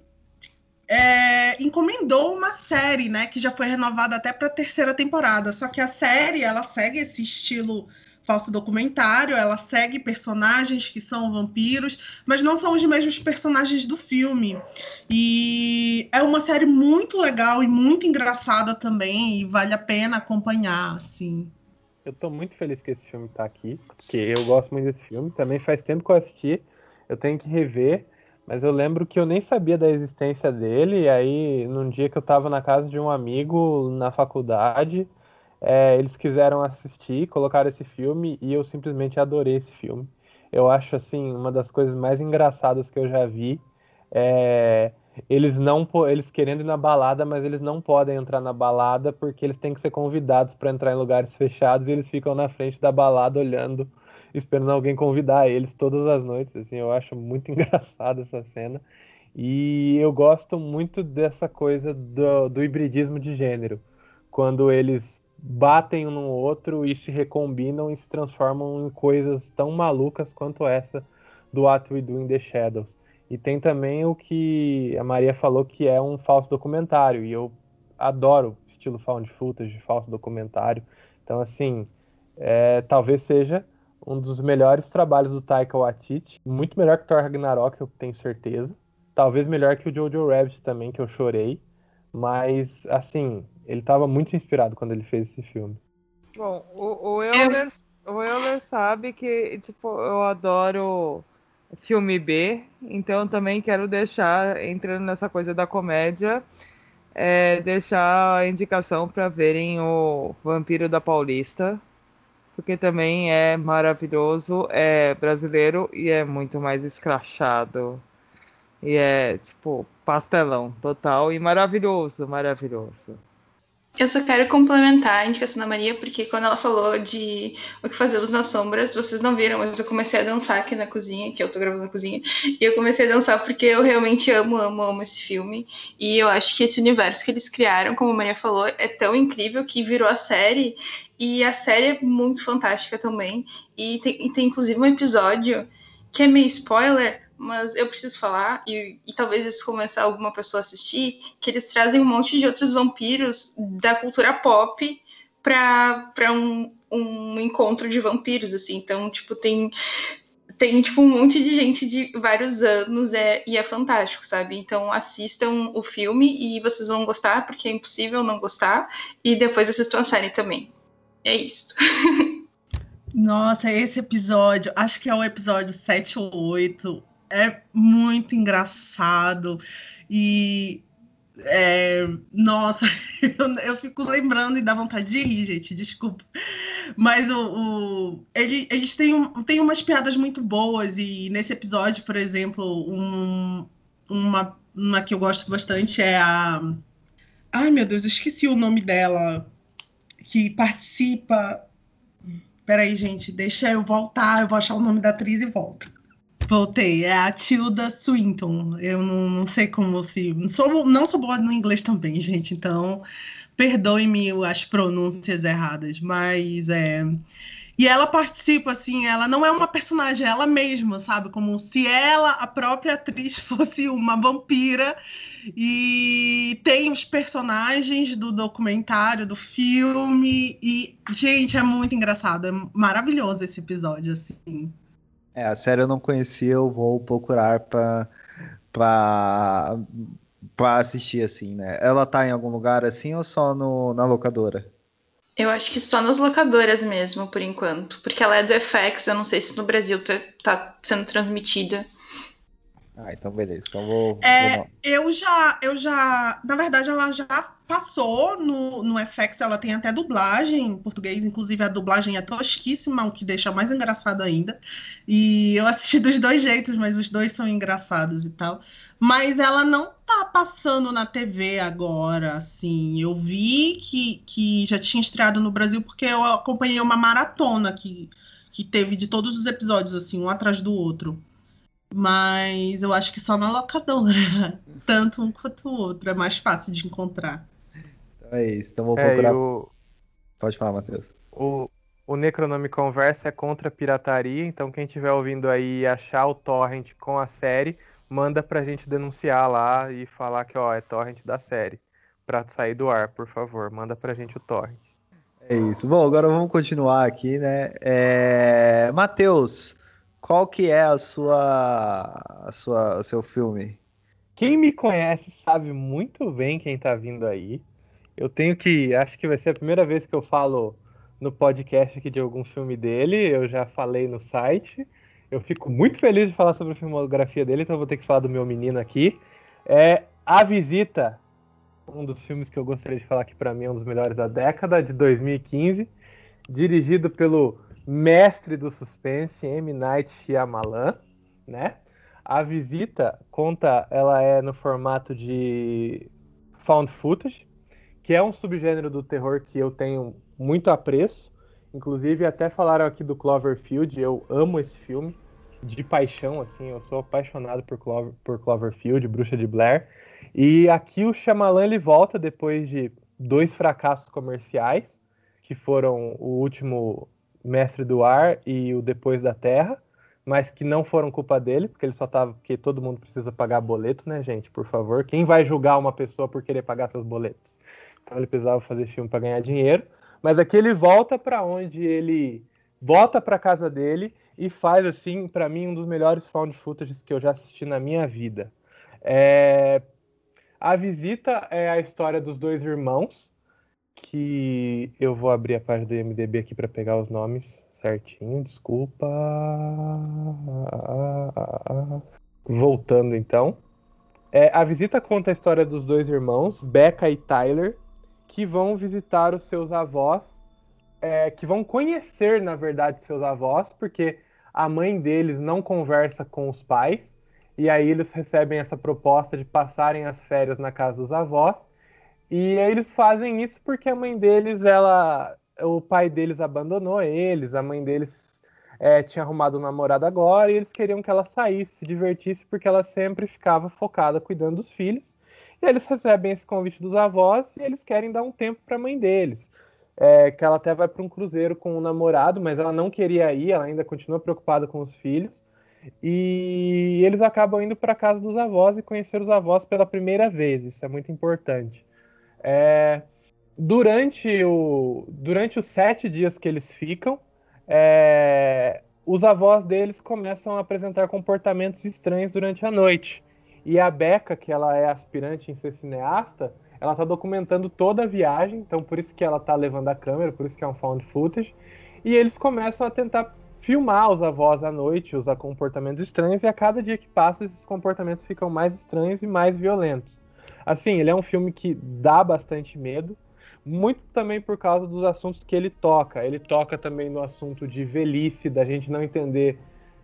é, encomendou uma série, né, que já foi renovada até para a terceira temporada. Só que a série ela segue esse estilo falso documentário, ela segue personagens que são vampiros, mas não são os mesmos personagens do filme. E é uma série muito legal e muito engraçada também, e vale a pena acompanhar, assim. Eu tô muito feliz que esse filme tá aqui, porque eu gosto muito desse filme. Também faz tempo que eu assisti, eu tenho que rever, mas eu lembro que eu nem sabia da existência dele, e aí num dia que eu tava na casa de um amigo na faculdade, é, eles quiseram assistir, colocaram esse filme e eu simplesmente adorei esse filme. Eu acho assim uma das coisas mais engraçadas que eu já vi. É, eles não eles querendo ir na balada, mas eles não podem entrar na balada porque eles têm que ser convidados para entrar em lugares fechados e eles ficam na frente da balada olhando, esperando alguém convidar eles todas as noites. Assim, eu acho muito engraçado essa cena. E eu gosto muito dessa coisa do, do hibridismo de gênero. Quando eles batem um no outro e se recombinam e se transformam em coisas tão malucas quanto essa do What We Do in the Shadows. E tem também o que a Maria falou que é um falso documentário, e eu adoro estilo found footage, falso documentário. Então, assim, é, talvez seja um dos melhores trabalhos do Taika Waititi. Muito melhor que Thor Ragnarok, eu tenho certeza. Talvez melhor que o Jojo Rabbit também, que eu chorei. Mas, assim, ele estava muito inspirado quando ele fez esse filme. Bom, o, o, Euler, o Euler sabe que, tipo, eu adoro filme B, então também quero deixar, entrando nessa coisa da comédia, é, deixar a indicação para verem o Vampiro da Paulista, porque também é maravilhoso, é brasileiro e é muito mais escrachado. E é, tipo, pastelão total e maravilhoso, maravilhoso. Eu só quero complementar a indicação da Maria, porque quando ela falou de o que fazemos nas sombras, vocês não viram, mas eu comecei a dançar aqui na cozinha, que eu tô gravando na cozinha, e eu comecei a dançar porque eu realmente amo, amo, amo esse filme. E eu acho que esse universo que eles criaram, como a Maria falou, é tão incrível que virou a série, e a série é muito fantástica também. E tem, tem inclusive um episódio que é meio spoiler, mas eu preciso falar, e, e, talvez isso começar alguma pessoa a assistir, que eles trazem um monte de outros vampiros da cultura pop para um, um encontro de vampiros, assim. Então, tipo, tem tem tipo um monte de gente de vários anos é, e é fantástico, sabe? Então assistam o filme e vocês vão gostar, porque é impossível não gostar, e depois assistam a série também. É isso. Nossa, esse episódio, acho que é o episódio 7 ou 8, é muito engraçado e é, nossa, eu, eu, fico lembrando e dá vontade de rir, gente, desculpa. Mas o, o ele, eles têm, um, têm umas piadas muito boas, e nesse episódio, por exemplo, um, uma, uma que eu gosto bastante é a. Ai, meu Deus, eu esqueci o nome dela, que participa. Peraí, gente, deixa eu voltar, eu vou achar o nome da atriz e volto. Voltei, é a Tilda Swinton. Eu não, não sei como se. Não sou, não sou boa no inglês também, gente, então perdoe-me as pronúncias erradas, mas é. E ela participa, assim, ela não é uma personagem, ela mesma, sabe? Como se ela, a própria atriz, fosse uma vampira. E tem os personagens do documentário, do filme. E, gente, é muito engraçado. É maravilhoso esse episódio, assim. É, a série eu não conhecia, eu vou procurar pra, pra, pra assistir, assim, né? Ela tá em algum lugar assim ou só no, na locadora? Eu acho que só nas locadoras mesmo, por enquanto. Porque ela é do FX, eu não sei se no Brasil tá, tá sendo transmitida. Ah, então beleza. Então vou. É, vou... eu já, eu já. Na verdade, ela já passou no, no FX, ela tem até dublagem em português, inclusive a dublagem é tosquíssima, o que deixa mais engraçado ainda. E eu assisti dos dois jeitos, mas os dois são engraçados e tal. Mas ela não tá passando na TV agora, assim. Eu vi que, que já tinha estreado no Brasil porque eu acompanhei uma maratona que, que teve de todos os episódios, assim, um atrás do outro. Mas eu acho que só na locadora. Tanto um quanto o outro. É mais fácil de encontrar. Então é isso. Então vou procurar. É, o... Pode falar, Matheus. O, o Necronome Conversa é contra a pirataria. Então quem estiver ouvindo aí e achar o torrent com a série, manda pra gente denunciar lá e falar que ó, é torrent da série. Pra sair do ar, por favor. Manda pra gente o torrent. É isso. Bom, agora vamos continuar aqui, né? É... Matheus, qual que é a sua, a sua, o seu filme? Quem me conhece sabe muito bem quem tá vindo aí. Eu tenho que, acho que vai ser a primeira vez que eu falo no podcast aqui de algum filme dele. Eu já falei no site. Eu fico muito feliz de falar sobre a filmografia dele, então vou ter que falar do meu menino aqui. É A Visita, um dos filmes que eu gostaria de falar que para mim é um dos melhores da década, de 2015, dirigido pelo mestre do suspense, M. Night Shyamalan, né? A visita conta, ela é no formato de found footage, que é um subgênero do terror que eu tenho muito apreço. Inclusive, até falaram aqui do Cloverfield, eu amo esse filme de paixão, assim, eu sou apaixonado por, Clover, por Cloverfield, Bruxa de Blair. E aqui o Shyamalan ele volta depois de dois fracassos comerciais, que foram o último Mestre do Ar e o Depois da Terra, mas que não foram culpa dele, porque ele só tava. Porque todo mundo precisa pagar boleto, né, gente? Por favor. Quem vai julgar uma pessoa por querer pagar seus boletos? então ele precisava fazer filme para ganhar dinheiro. Mas aqui ele volta para onde ele volta para casa dele e faz assim, para mim, um dos melhores found footage que eu já assisti na minha vida. É... A visita é a história dos dois irmãos, que eu vou abrir a página do IMDb aqui para pegar os nomes certinho, desculpa. Voltando então. É, a visita conta a história dos dois irmãos, Becca e Tyler, que vão visitar os seus avós, é, que vão conhecer, na verdade, seus avós, porque a mãe deles não conversa com os pais, e aí eles recebem essa proposta de passarem as férias na casa dos avós, e eles fazem isso porque a mãe deles, ela, o pai deles abandonou eles, a mãe deles é, tinha arrumado um namorado agora, e eles queriam que ela saísse, se divertisse, porque ela sempre ficava focada cuidando dos filhos. E eles recebem esse convite dos avós e eles querem dar um tempo para a mãe deles. É, que ela até vai para um cruzeiro com o namorado, mas ela não queria ir, ela ainda continua preocupada com os filhos. E eles acabam indo para casa dos avós e conhecer os avós pela primeira vez. Isso é muito importante. É, durante, o, durante os sete dias que eles ficam, é, os avós deles começam a apresentar comportamentos estranhos durante a noite. E a Becca, que ela é aspirante em ser cineasta, ela está documentando toda a viagem, então por isso que ela está levando a câmera, por isso que é um found footage. E eles começam a tentar filmar os avós à noite, usar comportamentos estranhos, e a cada dia que passa, esses comportamentos ficam mais estranhos e mais violentos. Assim, ele é um filme que dá bastante medo, muito também por causa dos assuntos que ele toca. Ele toca também no assunto de velhice, da gente não entender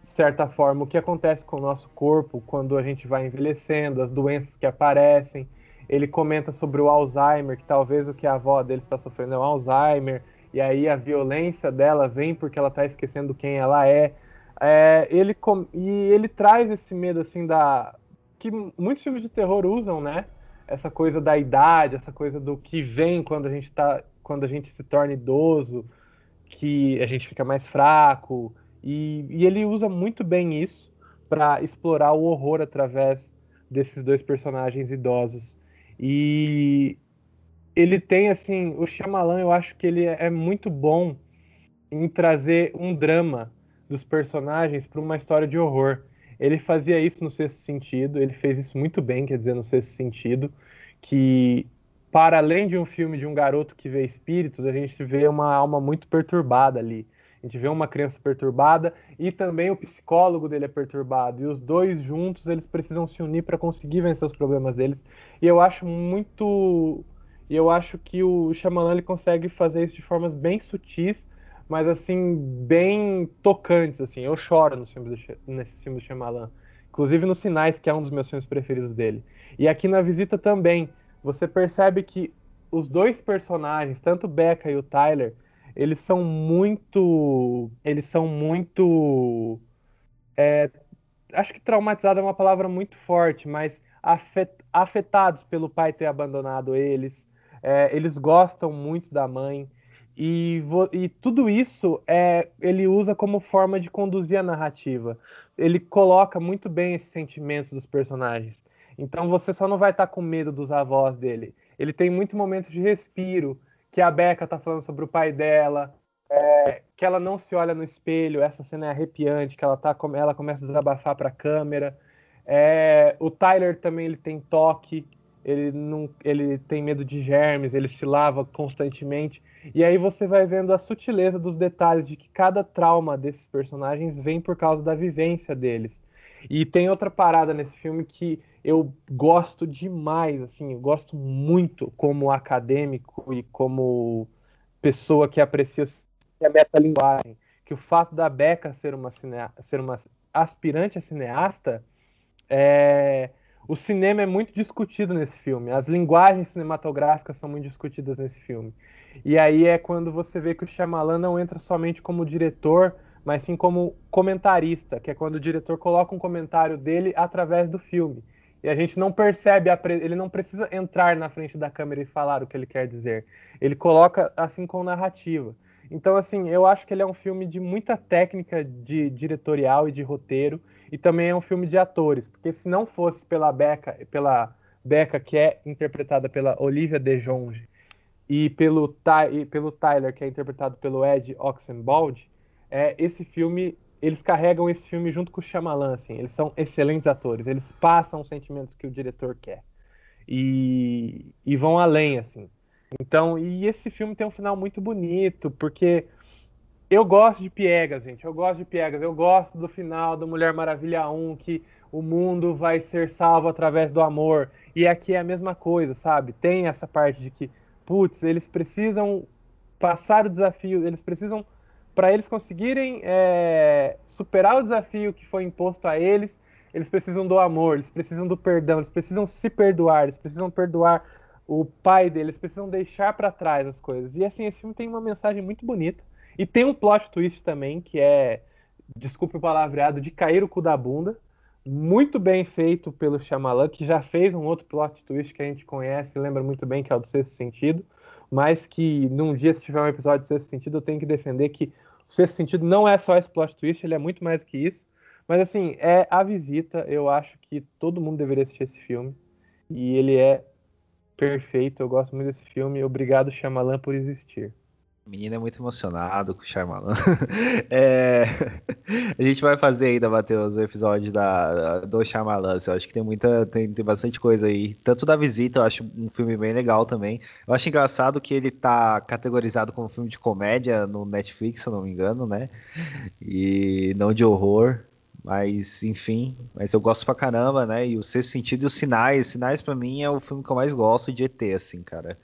de certa forma, o que acontece com o nosso corpo quando a gente vai envelhecendo, as doenças que aparecem. Ele comenta sobre o Alzheimer, que talvez o que a avó dele está sofrendo é o Alzheimer, e aí a violência dela vem porque ela está esquecendo quem ela é. é ele com... E ele traz esse medo, assim, da. que muitos filmes de terror usam, né? Essa coisa da idade, essa coisa do que vem quando a gente tá. quando a gente se torna idoso, que a gente fica mais fraco, e, e ele usa muito bem isso para explorar o horror através desses dois personagens idosos. E ele tem, assim, o Shyamalan, eu acho que ele é muito bom em trazer um drama dos personagens para uma história de horror. Ele fazia isso no Sexto Sentido, ele fez isso muito bem, quer dizer, no Sexto Sentido, que para além de um filme de um garoto que vê espíritos, a gente vê uma alma muito perturbada ali. A gente vê uma criança perturbada e também o psicólogo dele é perturbado. E os dois juntos, eles precisam se unir para conseguir vencer os problemas deles. E eu acho muito. E eu acho que o Shyamalan ele consegue fazer isso de formas bem sutis, mas assim, bem tocantes. Assim. Eu choro nos filmes do, nesse filme do Shyamalan. Inclusive nos Sinais, que é um dos meus filmes preferidos dele. E aqui na visita também, você percebe que os dois personagens, tanto Becca e o Tyler, eles são muito. Eles são muito. É, acho que traumatizado é uma palavra muito forte, mas afetados pelo pai ter abandonado eles. É, eles gostam muito da mãe. E, e, tudo isso é, ele usa como forma de conduzir a narrativa. Ele coloca muito bem esses sentimentos dos personagens. Então você só não vai estar com medo dos avós dele. Ele tem muitos momentos de respiro, que a Becca tá falando sobre o pai dela, é, que ela não se olha no espelho, essa cena é arrepiante, que ela, tá, ela começa a desabafar para a câmera. É, o Tyler também ele tem toque, ele, não, ele tem medo de germes, ele se lava constantemente. E aí você vai vendo a sutileza dos detalhes de que cada trauma desses personagens vem por causa da vivência deles. E tem outra parada nesse filme que eu gosto demais, assim, eu gosto muito como acadêmico e como pessoa que aprecia a metalinguagem, que o fato da Becca ser uma, ser uma aspirante a cineasta, é... o cinema é muito discutido nesse filme, as linguagens cinematográficas são muito discutidas nesse filme. E aí é quando você vê que o Shyamalan não entra somente como diretor, mas sim como comentarista, que é quando o diretor coloca um comentário dele através do filme e a gente não percebe, a pre... ele não precisa entrar na frente da câmera e falar o que ele quer dizer. Ele coloca assim com narrativa. Então, assim, eu acho que ele é um filme de muita técnica de diretorial e de roteiro, e também é um filme de atores, porque se não fosse pela Becca, pela Becca que é interpretada pela Olivia De Jonge, e pelo, Ty, e pelo Tyler, que é interpretado pelo Ed Oxenbould, é, esse filme, eles carregam esse filme junto com o Shyamalan, assim, eles são excelentes atores, eles passam os sentimentos que o diretor quer. E, e vão além, assim. Então, e esse filme tem um final muito bonito, porque eu gosto de Piegas, gente. Eu gosto de Piegas. Eu gosto do final do Mulher Maravilha 1, que o mundo vai ser salvo através do amor. E aqui é a mesma coisa, sabe? Tem essa parte de que, putz, eles precisam passar o desafio, eles precisam, para eles conseguirem é, superar o desafio que foi imposto a eles, eles precisam do amor, eles precisam do perdão, eles precisam se perdoar, eles precisam perdoar o pai deles, precisam deixar para trás as coisas. E assim, esse filme tem uma mensagem muito bonita. E tem um plot twist também, que é, desculpe o palavreado, de cair o cu da bunda. Muito bem feito pelo Shyamalan, que já fez um outro plot twist que a gente conhece, lembra muito bem, que é o do Sexto Sentido. Mas que num dia, se tiver um episódio de Sexto Sentido, eu tenho que defender que o Sexto Sentido não é só esse plot twist, ele é muito mais do que isso. Mas assim, é a visita. Eu acho que todo mundo deveria assistir esse filme. E ele é perfeito. Eu gosto muito desse filme. Obrigado, Shyamalan, por existir. Menino é muito emocionado com o Shyamalan. é... A gente vai fazer ainda, Matheus, o episódio da, do Shyamalan. Eu acho que tem muita, tem, tem bastante coisa aí. Tanto da visita, eu acho um filme bem legal também. Eu acho engraçado que ele tá categorizado como filme de comédia no Netflix, se eu não me engano, né? E não de horror. Mas, enfim, mas eu gosto pra caramba, né? E o Sexto Sentido e os Sinais. Sinais, para mim, é o filme que eu mais gosto de ET, assim, cara.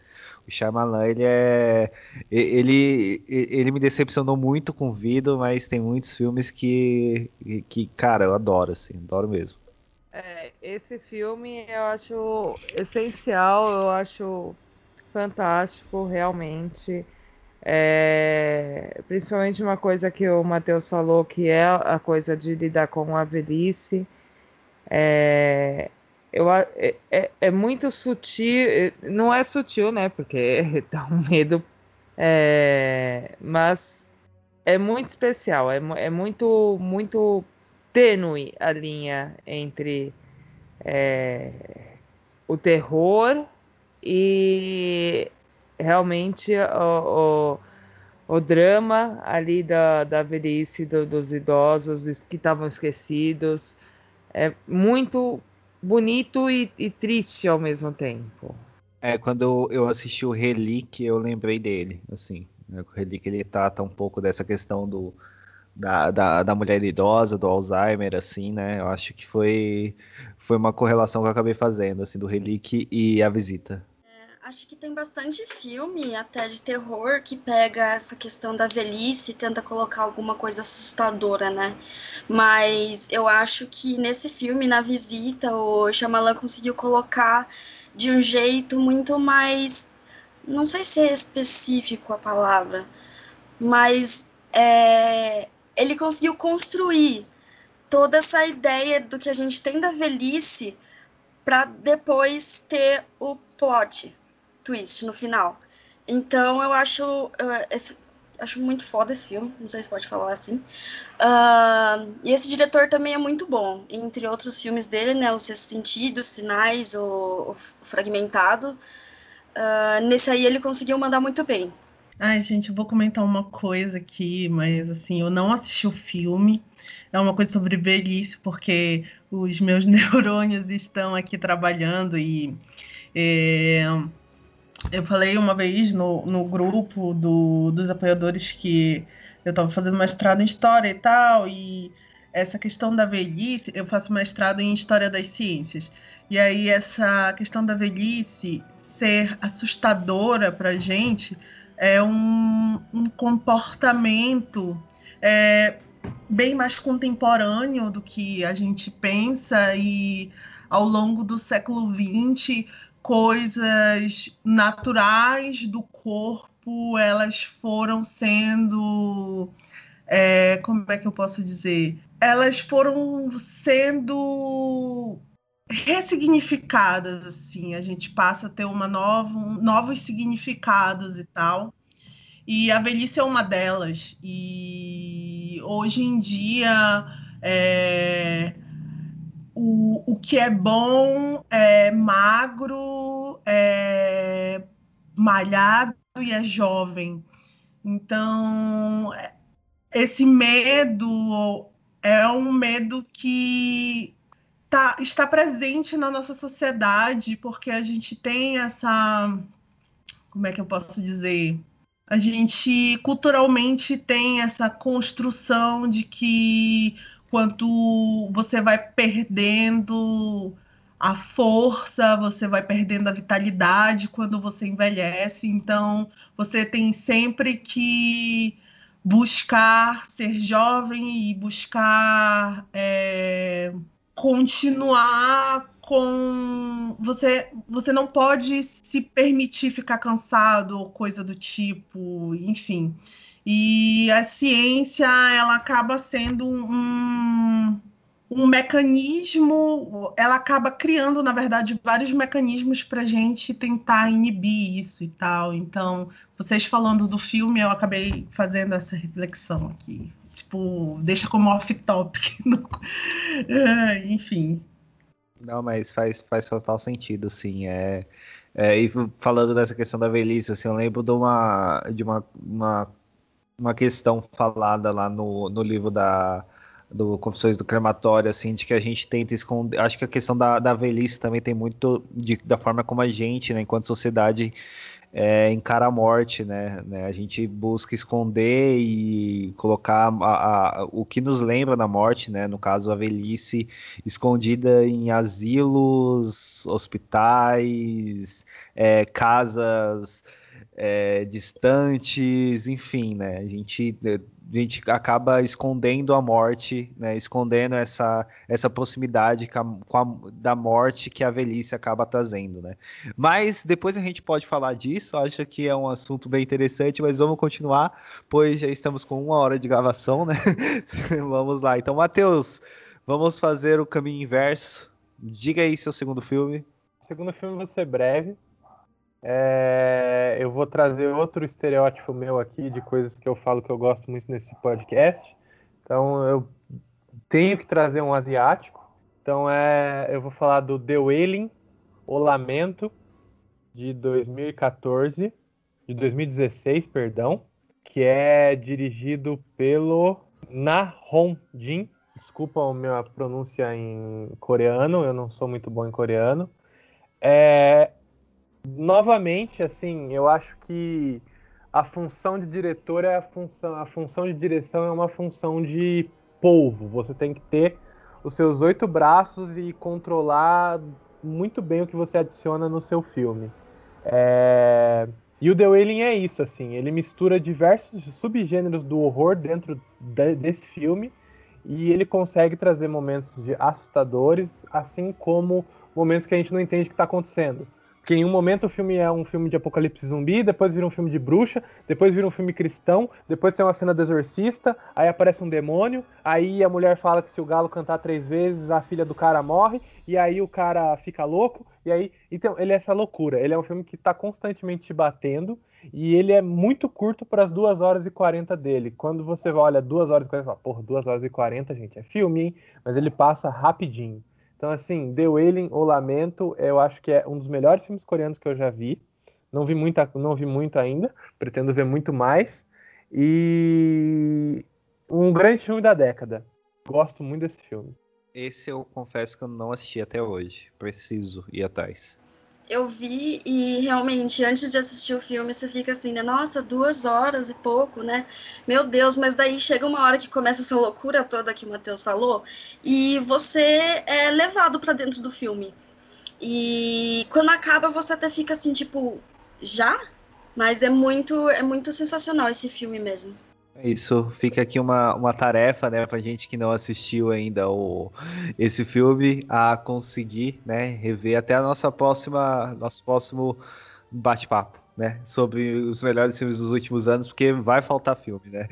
O Shyamalan, ele é... Ele, ele me decepcionou muito com o Vido, mas tem muitos filmes que, que, cara, eu adoro, assim, adoro mesmo. É, esse filme eu acho essencial, eu acho fantástico, realmente. É, principalmente uma coisa que o Matheus falou, que é a coisa de lidar com a velhice. É, eu, é, é, é, muito sutil, é, não é sutil, né? Porque dá um medo, é, mas é muito especial, é, é muito, muito tênue a linha entre é, o terror e realmente o, o, o drama ali da, da velhice do, dos idosos que estavam esquecidos. É muito bonito e, e, triste ao mesmo tempo. É, quando eu assisti o Relic, eu lembrei dele, assim. O Relic, ele trata um pouco dessa questão do, da, da, da, mulher idosa, do Alzheimer, assim, né? Eu acho que foi, foi uma correlação que eu acabei fazendo, assim, do Relic e a visita. Acho que tem bastante filme, até de terror, que pega essa questão da velhice e tenta colocar alguma coisa assustadora, né? Mas eu acho que nesse filme, na visita, o Shyamalan conseguiu colocar de um jeito muito mais. Não sei se é específico a palavra, mas é, ele conseguiu construir toda essa ideia do que a gente tem da velhice para depois ter o plot, twist no final. Então eu acho, esse, acho muito foda esse filme, não sei se pode falar assim. Uh, e esse diretor também é muito bom, entre outros filmes dele, né, O Sexto Sentido, Sinais, o, o Fragmentado. Uh, nesse aí ele conseguiu mandar muito bem. Ai, gente, eu vou comentar uma coisa aqui, mas assim, eu não assisti o filme. É uma coisa sobre velhice, porque os meus neurônios estão aqui trabalhando e é, eu falei uma vez no, no grupo do, dos apoiadores que eu estava fazendo mestrado em História e tal, e essa questão da velhice, eu faço mestrado em História das Ciências, e aí essa questão da velhice ser assustadora para gente é um, um comportamento é, bem mais contemporâneo do que a gente pensa, e ao longo do século XX coisas naturais do corpo, elas foram sendo. É, como é que eu posso dizer? Elas foram sendo ressignificadas, assim, a gente passa a ter uma nova, novos significados e tal. E a velhice é uma delas. E hoje em dia é, o, o que é bom é magro, é malhado e é jovem. Então, esse medo é um medo que tá, está presente na nossa sociedade, porque a gente tem essa. Como é que eu posso dizer? A gente culturalmente tem essa construção de que quanto você vai perdendo a força, você vai perdendo a vitalidade quando você envelhece. Então, você tem sempre que buscar ser jovem e buscar é, continuar com você você não pode se permitir ficar cansado ou coisa do tipo enfim e a ciência ela acaba sendo um, um mecanismo ela acaba criando na verdade vários mecanismos para a gente tentar inibir isso e tal então vocês falando do filme eu acabei fazendo essa reflexão aqui tipo, deixa como off-topic. é, enfim. Não, mas faz, faz total sentido, sim. É, é, e falando dessa questão da velhice, assim, eu lembro de uma, de uma, uma, uma questão falada lá no, no livro da, do Confissões do Crematório, assim, de que a gente tenta esconder. Acho que a questão da, da velhice também tem muito de, da forma como a gente, né, enquanto sociedade, é, encara a morte, né? né? A gente busca esconder e colocar a, a, o que nos lembra da morte, né? No caso, a velhice escondida em asilos, hospitais, é, casas é, distantes, enfim, né? A gente a gente acaba escondendo a morte, né? escondendo essa, essa proximidade com a, da morte que a velhice acaba trazendo. Né? Mas depois a gente pode falar disso, acho que é um assunto bem interessante, mas vamos continuar, pois já estamos com uma hora de gravação, né? vamos lá. Então, Matheus, vamos fazer o caminho inverso. Diga aí seu segundo filme. O segundo filme vai ser breve, é, eu vou trazer outro estereótipo meu aqui de coisas que eu falo que eu gosto muito nesse podcast. Então eu tenho que trazer um asiático. Então é, eu vou falar do The Wailing, O Lamento, de 2014, de 2016, perdão, que é dirigido pelo Na Hong Jin. Desculpa a minha pronúncia em coreano, eu não sou muito bom em coreano. É, novamente, assim, eu acho que a função de diretor é a função, a função de direção é uma função de polvo. Você tem que ter os seus oito braços e controlar muito bem o que você adiciona no seu filme. É... E o The Wailing é isso, assim, ele mistura diversos subgêneros do horror dentro de, desse filme e ele consegue trazer momentos de assustadores, assim como momentos que a gente não entende o que está acontecendo. Porque em um momento o filme é um filme de apocalipse zumbi, depois vira um filme de bruxa, depois vira um filme cristão, depois tem uma cena do exorcista, aí aparece um demônio, aí a mulher fala que se o galo cantar três vezes, a filha do cara morre, e aí o cara fica louco, e aí. Então, ele é essa loucura. Ele é um filme que está constantemente te batendo, e ele é muito curto para as 2 horas e 40 dele. Quando você olha 2 horas e 40, você fala, porra, 2 horas e 40, gente, é filme, hein? Mas ele passa rapidinho. Então, assim, The Wailing, O Lamento, eu acho que é um dos melhores filmes coreanos que eu já vi. Não vi, muita, não vi muito ainda, pretendo ver muito mais. E um grande filme da década. Gosto muito desse filme. Esse eu confesso que eu não assisti até hoje. Preciso ir atrás eu vi e realmente, antes de assistir o filme, você fica assim, né? Nossa, duas horas e pouco, né? Meu Deus, mas daí chega uma hora que começa essa loucura toda que o Matheus falou, e você é levado para dentro do filme. E quando acaba, você até fica assim, tipo, já? Mas é muito, é muito sensacional esse filme mesmo. É isso, fica aqui uma, uma tarefa, né, pra gente que não assistiu ainda o, esse filme, a conseguir, né, rever até a nossa próxima, nosso próximo bate-papo, né, sobre os melhores filmes dos últimos anos, porque vai faltar filme, né.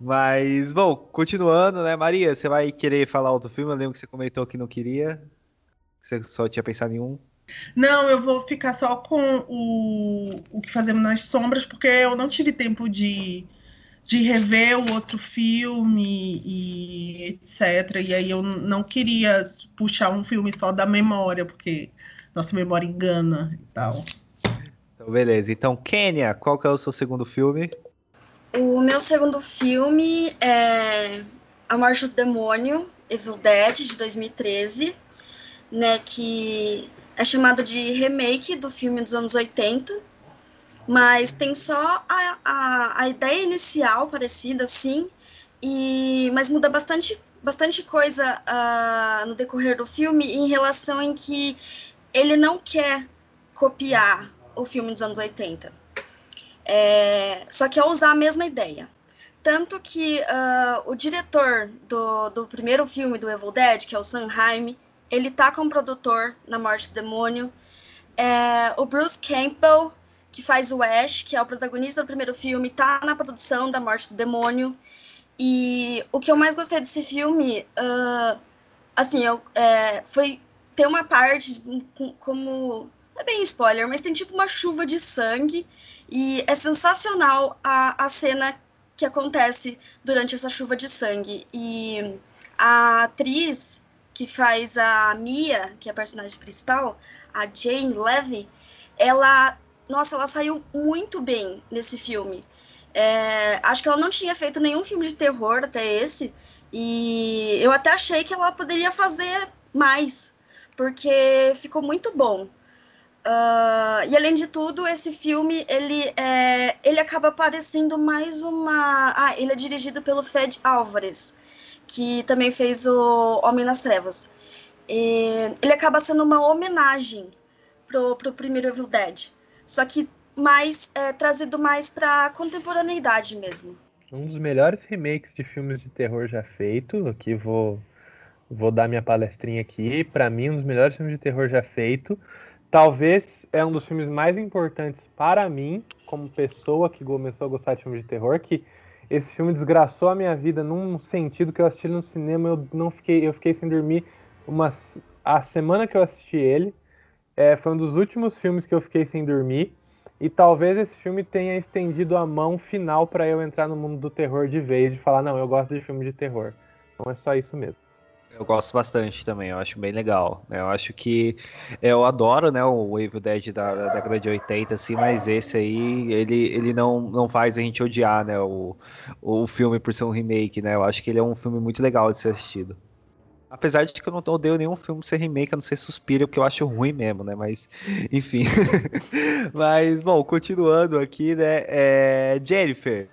Mas, bom, continuando, né, Maria, você vai querer falar outro filme? Eu lembro que você comentou que não queria, você só tinha pensado em um. Não, eu vou ficar só com o, o que fazemos nas sombras, porque eu não tive tempo de de rever o outro filme e etc. E aí eu não queria puxar um filme só da memória, porque nossa memória engana e tal. Então, beleza. Então, Kênia, qual que é o seu segundo filme? O meu segundo filme é A Morte do Demônio, Evil Dead, de 2013, né, que é chamado de remake do filme dos anos 80, mas tem só a, a, a ideia inicial parecida, assim, e, mas muda bastante, bastante coisa uh, no decorrer do filme em relação em que ele não quer copiar o filme dos anos 80. É, só que é usar a mesma ideia. Tanto que uh, o diretor do, do primeiro filme do Evil Dead, que é o Sanheim, ele tá como produtor na Morte do Demônio. É, o Bruce Campbell, que faz o Ash, que é o protagonista do primeiro filme, tá na produção da Morte do Demônio. E o que eu mais gostei desse filme, uh, assim, eu, é, foi ter uma parte como é bem spoiler, mas tem tipo uma chuva de sangue e é sensacional a, a cena que acontece durante essa chuva de sangue. E a atriz que faz a Mia, que é a personagem principal, a Jane Levy, ela, nossa, ela saiu muito bem nesse filme. É, acho que ela não tinha feito nenhum filme de terror até esse, e eu até achei que ela poderia fazer mais, porque ficou muito bom. Uh, e além de tudo, esse filme ele, é, ele acaba parecendo mais uma. Ah, ele é dirigido pelo Fed Álvares, que também fez o Homem nas Trevas. E ele acaba sendo uma homenagem pro, pro primeiro Evil Dead, só que mais é, trazido mais para contemporaneidade mesmo. Um dos melhores remakes de filmes de terror já feito. Aqui vou vou dar minha palestrinha aqui. Para mim, um dos melhores filmes de terror já feito talvez é um dos filmes mais importantes para mim, como pessoa que começou a gostar de filmes de terror, que esse filme desgraçou a minha vida num sentido que eu assisti no cinema, eu não fiquei, eu fiquei sem dormir uma, a semana que eu assisti ele. É, foi um dos últimos filmes que eu fiquei sem dormir. E talvez esse filme tenha estendido a mão final para eu entrar no mundo do terror de vez, de falar, não, eu gosto de filme de terror. Então é só isso mesmo. Eu gosto bastante também, eu acho bem legal. Né? Eu acho que eu adoro, né, o Evil Dead da, da década de 80, assim, mas esse aí, ele, ele não, não faz a gente odiar, né, o, o filme por ser um remake, né? Eu acho que ele é um filme muito legal de ser assistido. Apesar de que eu não odeio nenhum filme ser remake, a não ser Suspira, porque eu acho ruim mesmo, né? Mas, enfim. mas, bom, continuando aqui, né? É... Jennifer,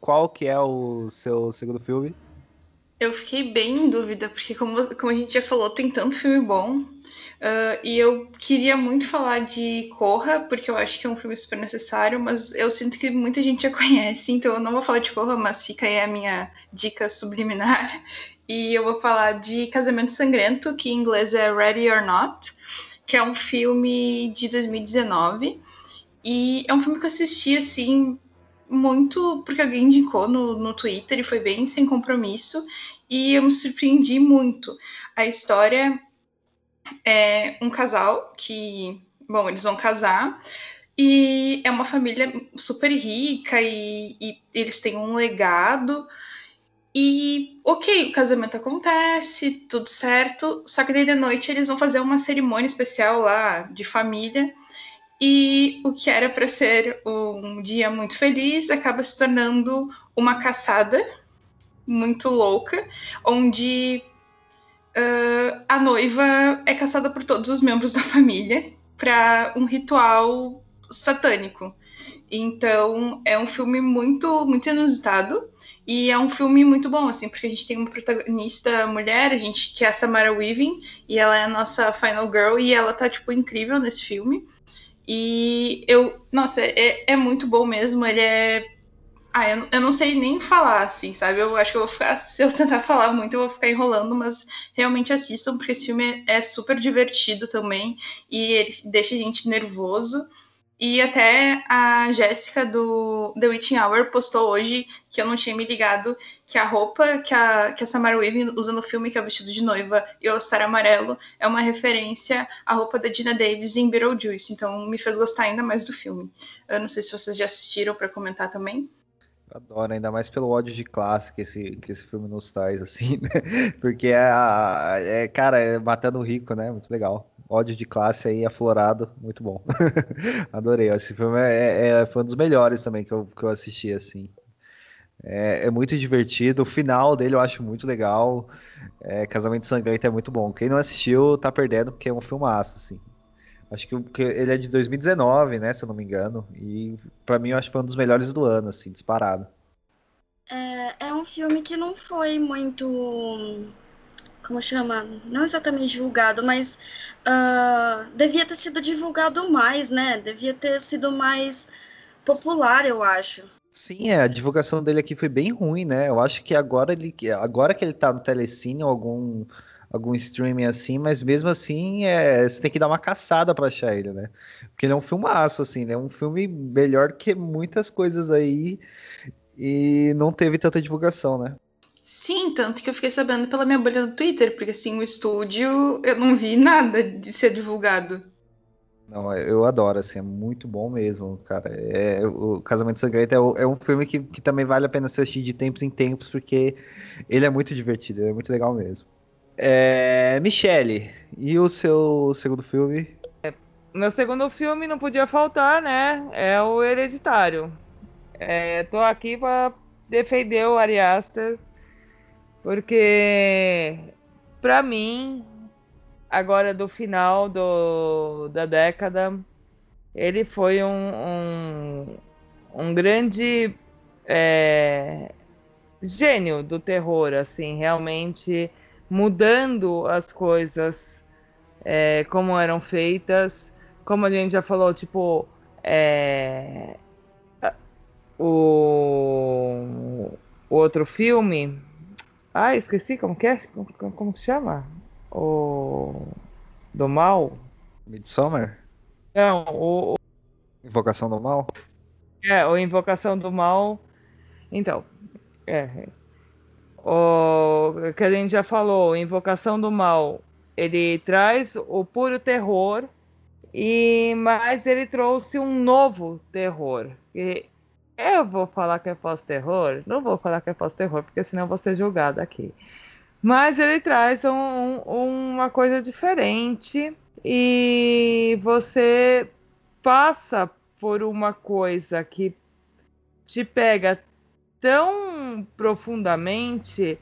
qual que é o seu segundo filme? Eu fiquei bem em dúvida, porque como, como a gente já falou, tem tanto filme bom. Uh, e eu queria muito falar de Corra, porque eu acho que é um filme super necessário, mas eu sinto que muita gente já conhece, então eu não vou falar de Corra, mas fica aí a minha dica subliminar. E eu vou falar de Casamento Sangrento, que em inglês é Ready or Not, que é um filme de 2019. E é um filme que eu assisti, assim, muito porque alguém indicou no, no Twitter e foi bem sem compromisso. E eu me surpreendi muito. A história é um casal que, bom, eles vão casar. E é uma família super rica e, e eles têm um legado. E, ok, o casamento acontece, tudo certo. Só que daí de noite eles vão fazer uma cerimônia especial lá de família. E o que era para ser um dia muito feliz acaba se tornando uma caçada muito louca, onde uh, a noiva é caçada por todos os membros da família para um ritual satânico. Então é um filme muito muito inusitado e é um filme muito bom assim porque a gente tem uma protagonista mulher, a gente que é a Samara Weaving e ela é a nossa final girl e ela tá tipo incrível nesse filme. E eu, nossa, é, é muito bom mesmo. Ele é. Ah, eu, eu não sei nem falar, assim, sabe? Eu acho que eu vou ficar. Se eu tentar falar muito, eu vou ficar enrolando, mas realmente assistam, porque esse filme é super divertido também. E ele deixa a gente nervoso. E até a Jéssica do The Witching Hour postou hoje, que eu não tinha me ligado, que a roupa que a, que a Samara Weaving usa no filme, que é o vestido de noiva e o All-Star amarelo, é uma referência à roupa da Dina Davis em Beetlejuice. Então me fez gostar ainda mais do filme. Eu não sei se vocês já assistiram para comentar também. Adoro, ainda mais pelo ódio de classe que esse, que esse filme nos traz, assim, né? Porque é, é cara, é matando o rico, né? Muito legal. Ódio de classe aí aflorado, muito bom. Adorei. Esse filme é, é, é, foi um dos melhores também que eu, que eu assisti, assim. É, é, muito divertido. O final dele eu acho muito legal. É, Casamento Sangrento é muito bom. Quem não assistiu tá perdendo, porque é um filmaço, assim. Acho que, que ele é de 2019, né? Se eu não me engano. E para mim eu acho que foi um dos melhores do ano, assim, disparado. É, é um filme que não foi muito como chama? Não exatamente divulgado, mas uh, devia ter sido divulgado mais, né? Devia ter sido mais popular, eu acho. Sim, é, a divulgação dele aqui foi bem ruim, né? Eu acho que agora ele, agora que ele tá no Telecine ou algum, algum streaming assim, mas mesmo assim é, você tem que dar uma caçada para achar ele, né? Porque ele é um filmaço, assim, né? Um filme melhor que muitas coisas aí e não teve tanta divulgação, né? Sim, tanto que eu fiquei sabendo pela minha bolha do Twitter, porque assim, o estúdio eu não vi nada de ser divulgado. Não, eu adoro, assim, é muito bom mesmo, cara. É, o Casamento Sangrento é, é, um filme que, que também vale a pena assistir de tempos em tempos, porque ele é muito divertido, é muito legal mesmo. É, Michele, e o seu segundo filme? É, meu segundo filme não podia faltar, né? É o Hereditário. É, tô aqui para defender o Ari Aster porque, para mim, agora do final do, da década, ele foi um, um, um grande é, gênio do terror, assim, realmente mudando as coisas é, como eram feitas, como a gente já falou, tipo, é, o, o outro filme ah, esqueci como que é? Como, como que chama? O. Do mal? Midsommar? Não, o. Invocação do mal? É, o Invocação do Mal. Então, é. O que a gente já falou, Invocação do Mal, ele traz o puro terror, e mas ele trouxe um novo terror. E eu vou falar que é pós-terror? Não vou falar que é pós-terror, porque senão vou ser julgada aqui. Mas ele traz um, um, uma coisa diferente e você passa por uma coisa que te pega tão profundamente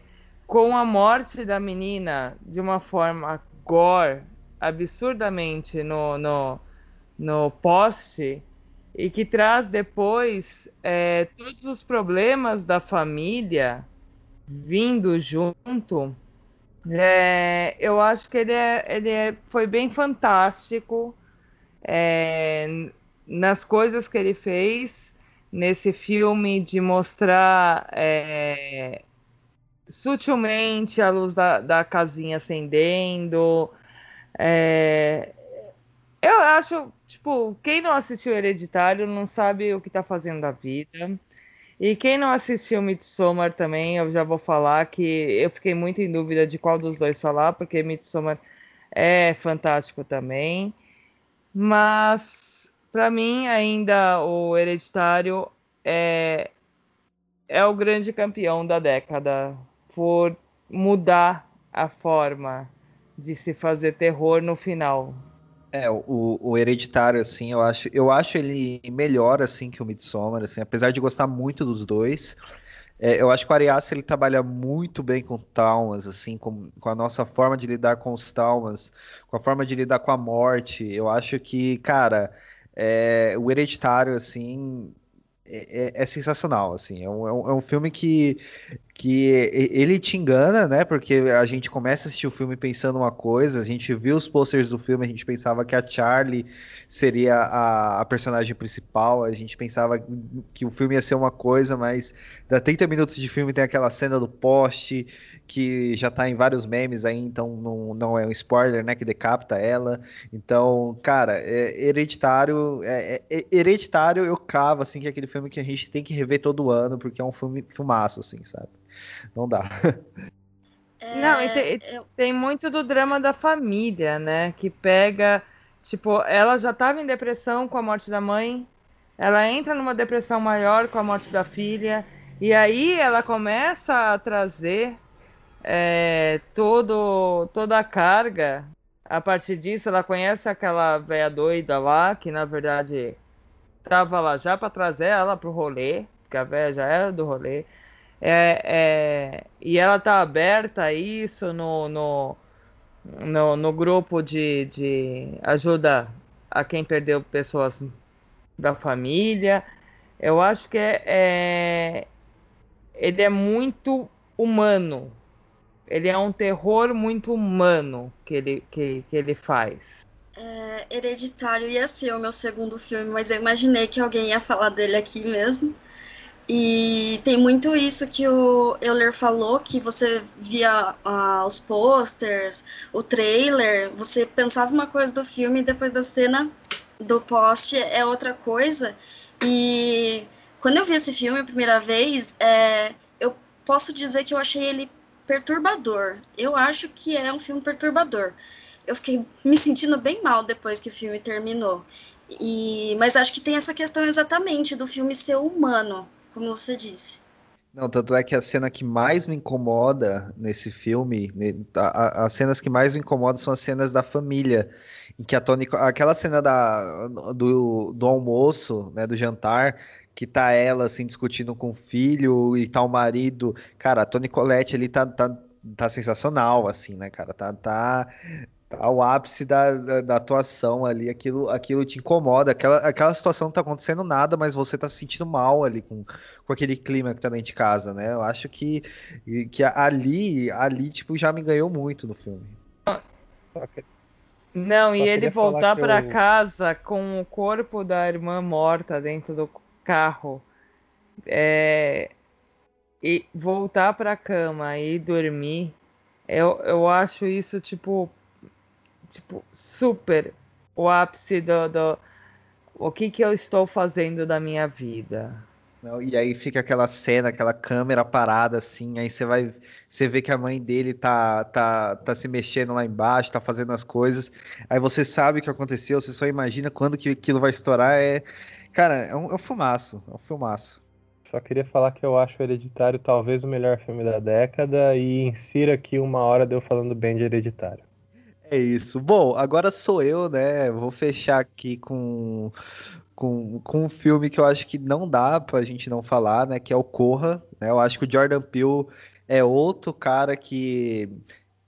com a morte da menina de uma forma gore, absurdamente no, no, no poste, e que traz depois é, todos os problemas da família vindo junto, é, eu acho que ele, é, ele é, foi bem fantástico é, nas coisas que ele fez nesse filme de mostrar é, sutilmente a luz da, da casinha acendendo. Eu acho, tipo, quem não assistiu Hereditário não sabe o que tá fazendo da vida. E quem não assistiu Midsommar também, eu já vou falar que eu fiquei muito em dúvida de qual dos dois falar, porque Midsommar é fantástico também. Mas, para mim, ainda o Hereditário é, é o grande campeão da década por mudar a forma de se fazer terror no final. É, o, o Hereditário, assim, eu acho, eu acho ele melhor, assim, que o Midsommar, assim, apesar de gostar muito dos dois. É, eu acho que o Arias ele trabalha muito bem com traumas, assim, com, com a nossa forma de lidar com os traumas, com a forma de lidar com a morte. Eu acho que, cara, é, o Hereditário, assim, é, é, é sensacional, assim. É um, é um é filme que, que ele te engana, né? Porque a gente começa a assistir o filme pensando uma coisa, a gente viu os posters do filme, a gente pensava que a Charlie seria a, a personagem principal, a gente pensava que o filme ia ser uma coisa, mas dá 30 minutos de filme tem aquela cena do poste que já tá em vários memes aí, então não, não é um spoiler, né? Que decapita ela. Então, cara, é, hereditário, é, é, hereditário eu cavo, assim, que é aquele filme que a gente tem que rever todo ano, porque é um filme filmaço, assim, sabe? Não dá. É, Não, e tem, eu... tem, muito do drama da família, né? Que pega. Tipo, ela já estava em depressão com a morte da mãe, ela entra numa depressão maior com a morte da filha, e aí ela começa a trazer é, todo, toda a carga a partir disso, ela conhece aquela velha doida lá, que na verdade tava lá já para trazer ela pro rolê, porque a velha já era do rolê. É, é, e ela tá aberta a isso no, no, no, no grupo de, de ajuda a quem perdeu pessoas da família. Eu acho que é, é ele é muito humano. Ele é um terror muito humano que ele, que, que ele faz. É, Hereditário ia ser o meu segundo filme, mas eu imaginei que alguém ia falar dele aqui mesmo. E tem muito isso que o Euler falou, que você via uh, os posters, o trailer, você pensava uma coisa do filme e depois da cena do post é outra coisa. E quando eu vi esse filme a primeira vez, é, eu posso dizer que eu achei ele perturbador. Eu acho que é um filme perturbador. Eu fiquei me sentindo bem mal depois que o filme terminou. E, mas acho que tem essa questão exatamente do filme ser humano como você disse. Não, tanto é que a cena que mais me incomoda nesse filme, as cenas que mais me incomodam são as cenas da família, em que a Tony, aquela cena da, do, do almoço, né, do jantar, que tá ela assim discutindo com o filho e tá o marido, cara, a Tony Colette ele tá, tá, tá sensacional assim, né, cara, tá, tá ao ápice da, da, da, atuação ali, aquilo, aquilo te incomoda, aquela, aquela situação não tá acontecendo nada, mas você tá se sentindo mal ali com, com aquele clima que tá dentro de casa, né? Eu acho que, que ali, ali, tipo, já me ganhou muito no filme. Não, e ele voltar para eu... casa com o corpo da irmã morta dentro do carro, é... e voltar para cama e dormir, eu, eu acho isso, tipo, tipo, super o ápice do, do o que que eu estou fazendo da minha vida. Não, e aí fica aquela cena, aquela câmera parada assim, aí você vai, você vê que a mãe dele tá, tá, tá se mexendo lá embaixo, tá fazendo as coisas, aí você sabe o que aconteceu, você só imagina quando que aquilo vai estourar, é, cara, é um, é um filmaço, é um filmaço. Só queria falar que eu acho Hereditário talvez o melhor filme da década e insira aqui uma hora de eu falando bem de Hereditário. É isso. Bom, agora sou eu, né? Vou fechar aqui com, com, com um filme que eu acho que não dá pra gente não falar, né? Que é o Corra. Né? Eu acho que o Jordan Peele é outro cara que,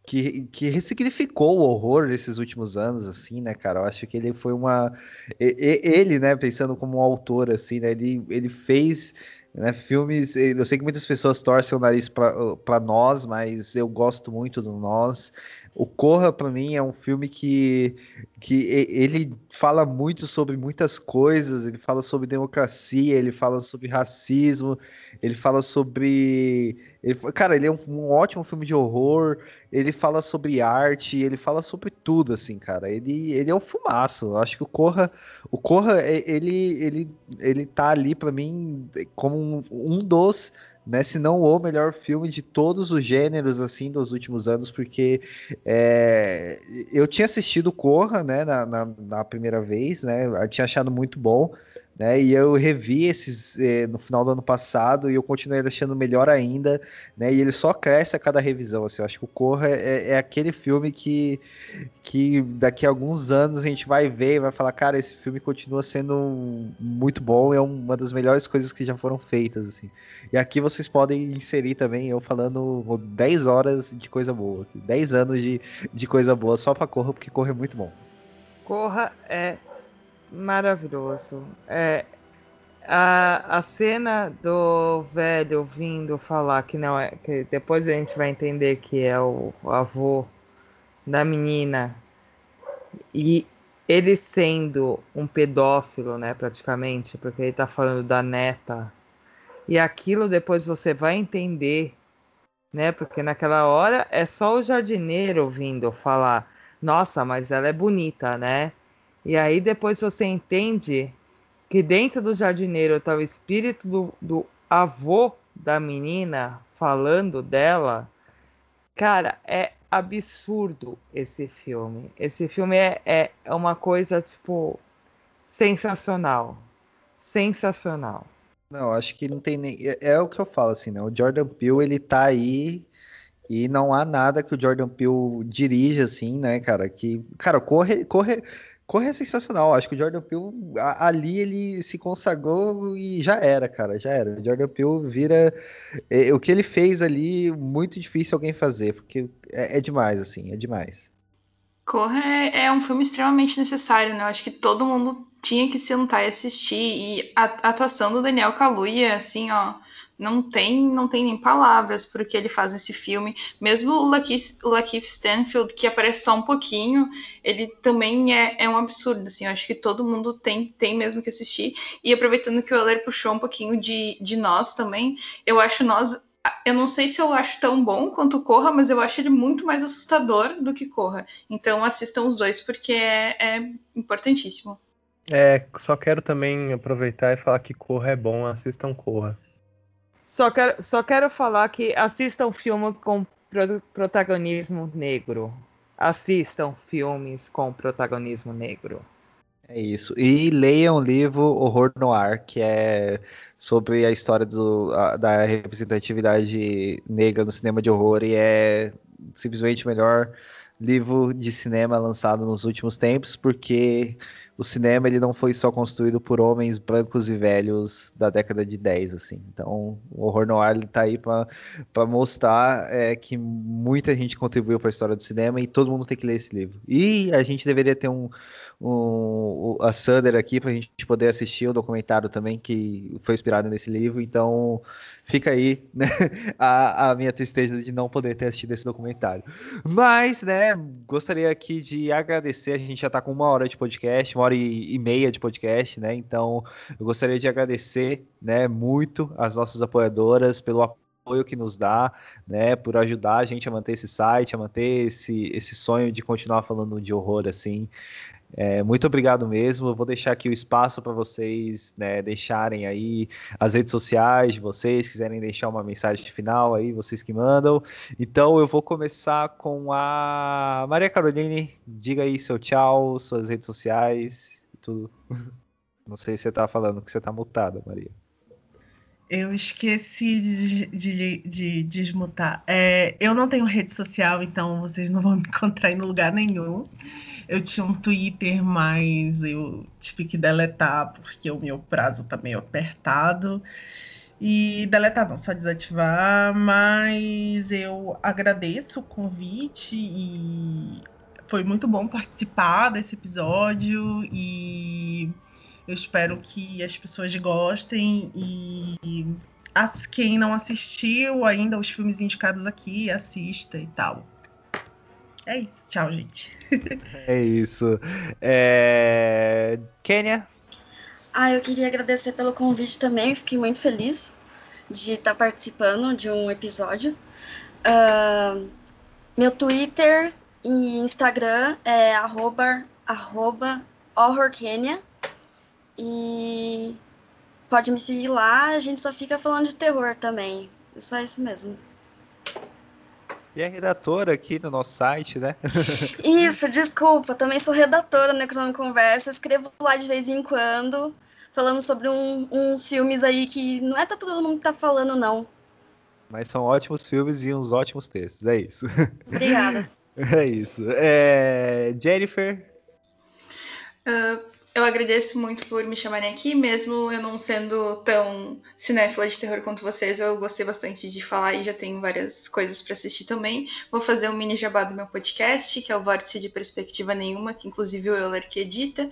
que, que ressignificou o horror nesses últimos anos, assim, né, cara? Eu acho que ele foi uma. Ele, né, pensando como um autor, assim, né? Ele, ele fez. Né, filmes, eu sei que muitas pessoas torcem o nariz para nós, mas eu gosto muito do nós. O Corra, para mim, é um filme que, que ele fala muito sobre muitas coisas. Ele fala sobre democracia, ele fala sobre racismo, ele fala sobre. Ele, cara, ele é um, um ótimo filme de horror. Ele fala sobre arte, ele fala sobre tudo, assim, cara. Ele, ele é um fumaço. Eu acho que o Corra, o Corra, ele, ele, ele tá ali para mim como um, um dos né, se não o melhor filme de todos os gêneros assim dos últimos anos, porque é, eu tinha assistido Corra, né, na, na, na, primeira vez, né, eu tinha achado muito bom, né? E eu revi esses eh, no final do ano passado e eu continuei achando melhor ainda, né? E ele só cresce a cada revisão. Assim, eu acho que o Corra é, é, aquele filme que, que daqui a alguns anos a gente vai ver e vai falar, cara, esse filme continua sendo muito bom, é uma das melhores coisas que já foram feitas, assim. E aqui vocês podem inserir também eu falando 10 horas de coisa boa, 10 anos de, de coisa boa só para Corra, porque Corra é muito bom. Corra é maravilhoso. É, a, a cena do velho vindo falar que não é. Que depois a gente vai entender que é o, avô da menina. E ele sendo um pedófilo, né, praticamente, porque ele tá falando da neta. E aquilo depois você vai entender, né? Porque naquela hora é só o jardineiro vindo falar: "Nossa, mas ela é bonita, né?" E aí depois você entende que dentro do jardineiro está o espírito do, do avô da menina falando dela. Cara, é absurdo esse filme. Esse filme é, é, é uma coisa, tipo, sensacional. Sensacional. Não, acho que não tem nem. É, é, o que eu falo, assim, né? O Jordan Peele, ele tá aí E não há nada que o Jordan Peele dirija assim, né, cara? Que, cara, corre, corre, corre é sensacional. Acho que o Jordan Peele ali ele se consagrou e já era, cara, já era. O Jordan Peele vira é, o que ele fez ali muito difícil alguém fazer, porque é, é demais, assim, é demais. Corra é, é um filme extremamente necessário, né? Eu acho que todo mundo tinha que sentar e assistir. E a, a atuação do Daniel Kaluuya, assim, ó, não tem, não tem nem palavras para o que ele faz nesse filme. Mesmo o Lakeith, o Lakeith Stanfield, que aparece só um pouquinho, ele também é, é um absurdo, assim, eu acho que todo mundo tem, tem mesmo que assistir. E aproveitando que o Euler puxou um pouquinho de, de nós também, eu acho nós eu não sei se eu acho tão bom quanto Corra, mas eu acho ele muito mais assustador do que Corra. Então assistam os dois porque é, é importantíssimo. É, só quero também aproveitar e falar que Corra é bom, assistam Corra. Só quero, só quero falar que assistam filme com protagonismo negro. Assistam filmes com protagonismo negro. É isso. E leiam o livro Horror Noir, que é sobre a história do, a, da representatividade negra no cinema de horror e é simplesmente melhor livro de cinema lançado nos últimos tempos, porque o cinema ele não foi só construído por homens brancos e velhos da década de 10, assim. Então, o horror noir ele tá aí para mostrar é, que muita gente contribuiu para a história do cinema e todo mundo tem que ler esse livro. E a gente deveria ter um, um a Sander aqui para a gente poder assistir o documentário também que foi inspirado nesse livro. Então, fica aí né, a, a minha tristeza de não poder ter assistido esse documentário. Mas, né, gostaria aqui de agradecer. A gente já está com uma hora de podcast, uma hora e, e, meia de podcast, né? Então, eu gostaria de agradecer, né, muito as nossas apoiadoras pelo apoio que nos dá, né, por ajudar a gente a manter esse site, a manter esse, esse sonho de continuar falando de horror assim. É, muito obrigado mesmo. Eu vou deixar aqui o espaço para vocês né, deixarem aí as redes sociais de vocês, quiserem deixar uma mensagem final aí, vocês que mandam. Então eu vou começar com a Maria Caroline. Diga aí seu tchau, suas redes sociais e tudo. Não sei se você está falando que você está mutada, Maria. Eu esqueci de, de, de desmutar. É, eu não tenho rede social, então vocês não vão me encontrar em lugar nenhum. Eu tinha um Twitter, mas eu tive que deletar porque o meu prazo tá meio apertado. E deletar não, só desativar, mas eu agradeço o convite e foi muito bom participar desse episódio e eu espero que as pessoas gostem e as, quem não assistiu ainda os filmes indicados aqui, assista e tal. É isso. Tchau, gente. É isso. É... Kênia? Ah, eu queria agradecer pelo convite também. Fiquei muito feliz de estar participando de um episódio. Uh, meu Twitter e Instagram é arroba, arroba horrorkenya. E pode me seguir lá, a gente só fica falando de terror também. É só isso mesmo. E é redatora aqui no nosso site, né? Isso, desculpa. Também sou redatora no Necronome Conversa. Escrevo lá de vez em quando, falando sobre um, uns filmes aí que não é todo mundo que tá falando, não. Mas são ótimos filmes e uns ótimos textos, é isso. Obrigada. É isso. É... Jennifer? Uh, eu agradeço muito por me chamarem aqui, mesmo eu não sendo tão cinéfila de terror quanto vocês, eu gostei bastante de falar e já tenho várias coisas para assistir também. Vou fazer um mini jabá do meu podcast, que é o Vórtice de Perspectiva Nenhuma, que inclusive o Euler que edita.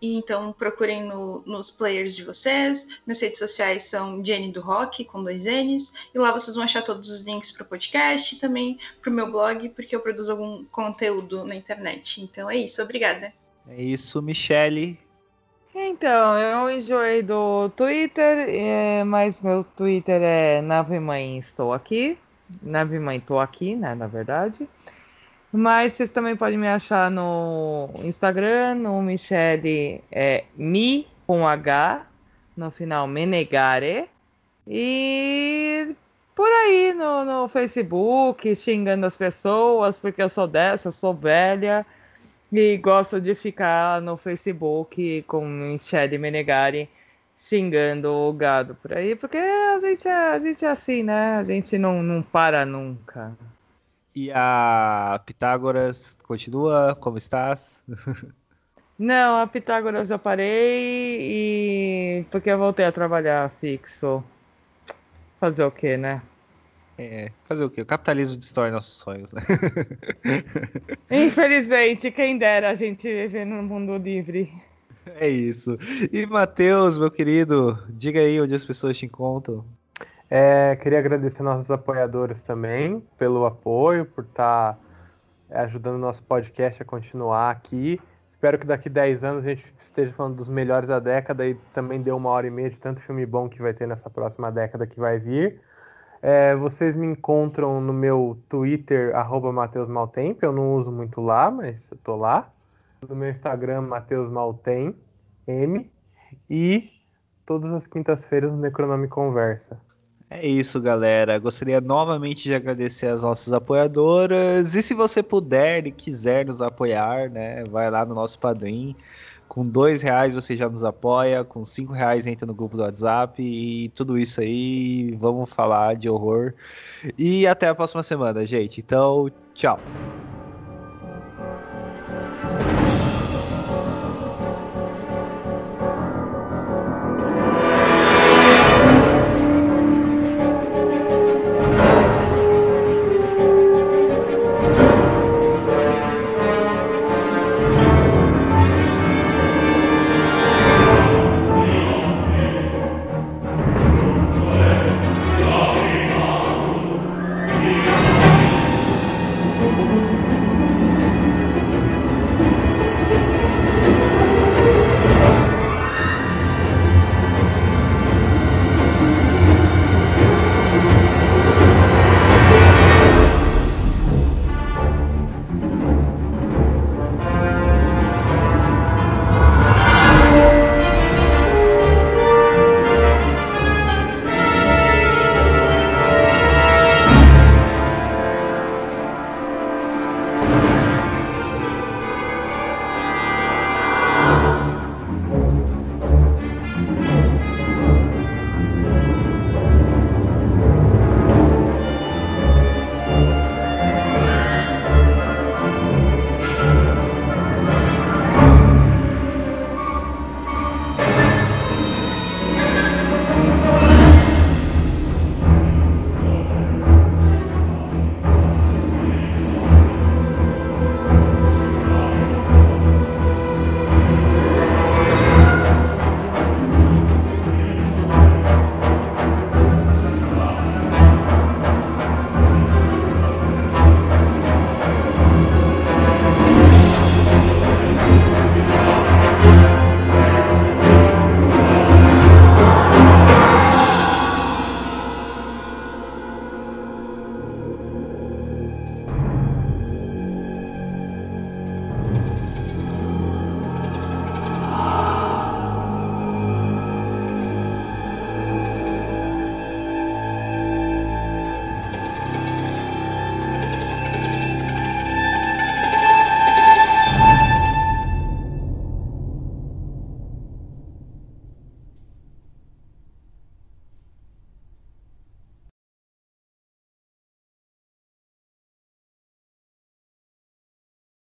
E então procurem no, nos players de vocês. Minhas redes sociais são Jenny do Rock, com dois N's. E lá vocês vão achar todos os links para o podcast e também para o meu blog, porque eu produzo algum conteúdo na internet. Então é isso, obrigada. É isso, Michele. Então, eu enjoei do Twitter, é, mas meu Twitter é Nave Mãe Estou Aqui. Nave Mãe Estou Aqui, né, na verdade. Mas vocês também podem me achar no Instagram, no Michele é, Mi com H, no final Menegare. E por aí no, no Facebook, xingando as pessoas, porque eu sou dessa, sou velha. E gosto de ficar no Facebook com Michele Menegari xingando o gado por aí, porque a gente é, a gente é assim, né? A gente não, não para nunca. E a Pitágoras continua? Como estás? Não, a Pitágoras eu parei e porque eu voltei a trabalhar fixo. Fazer o quê, né? É, fazer o quê? O capitalismo destrói nossos sonhos, né? Infelizmente, quem dera a gente viver num mundo livre. É isso. E Matheus, meu querido, diga aí onde as pessoas te encontram. É, queria agradecer nossos apoiadores também pelo apoio, por estar tá ajudando o nosso podcast a continuar aqui. Espero que daqui 10 anos a gente esteja falando dos melhores da década e também deu uma hora e meia de tanto filme bom que vai ter nessa próxima década que vai vir. É, vocês me encontram no meu Twitter, arroba Mateus Maltempo. Eu não uso muito lá, mas eu tô lá. No meu Instagram, Mateus Maltem, M. E todas as quintas-feiras no Necronome Conversa. É isso, galera. Gostaria novamente de agradecer as nossas apoiadoras. E se você puder e quiser nos apoiar, né, vai lá no nosso Padrim. Com dois reais você já nos apoia, com cinco reais entra no grupo do WhatsApp e tudo isso aí. Vamos falar de horror. E até a próxima semana, gente. Então, tchau.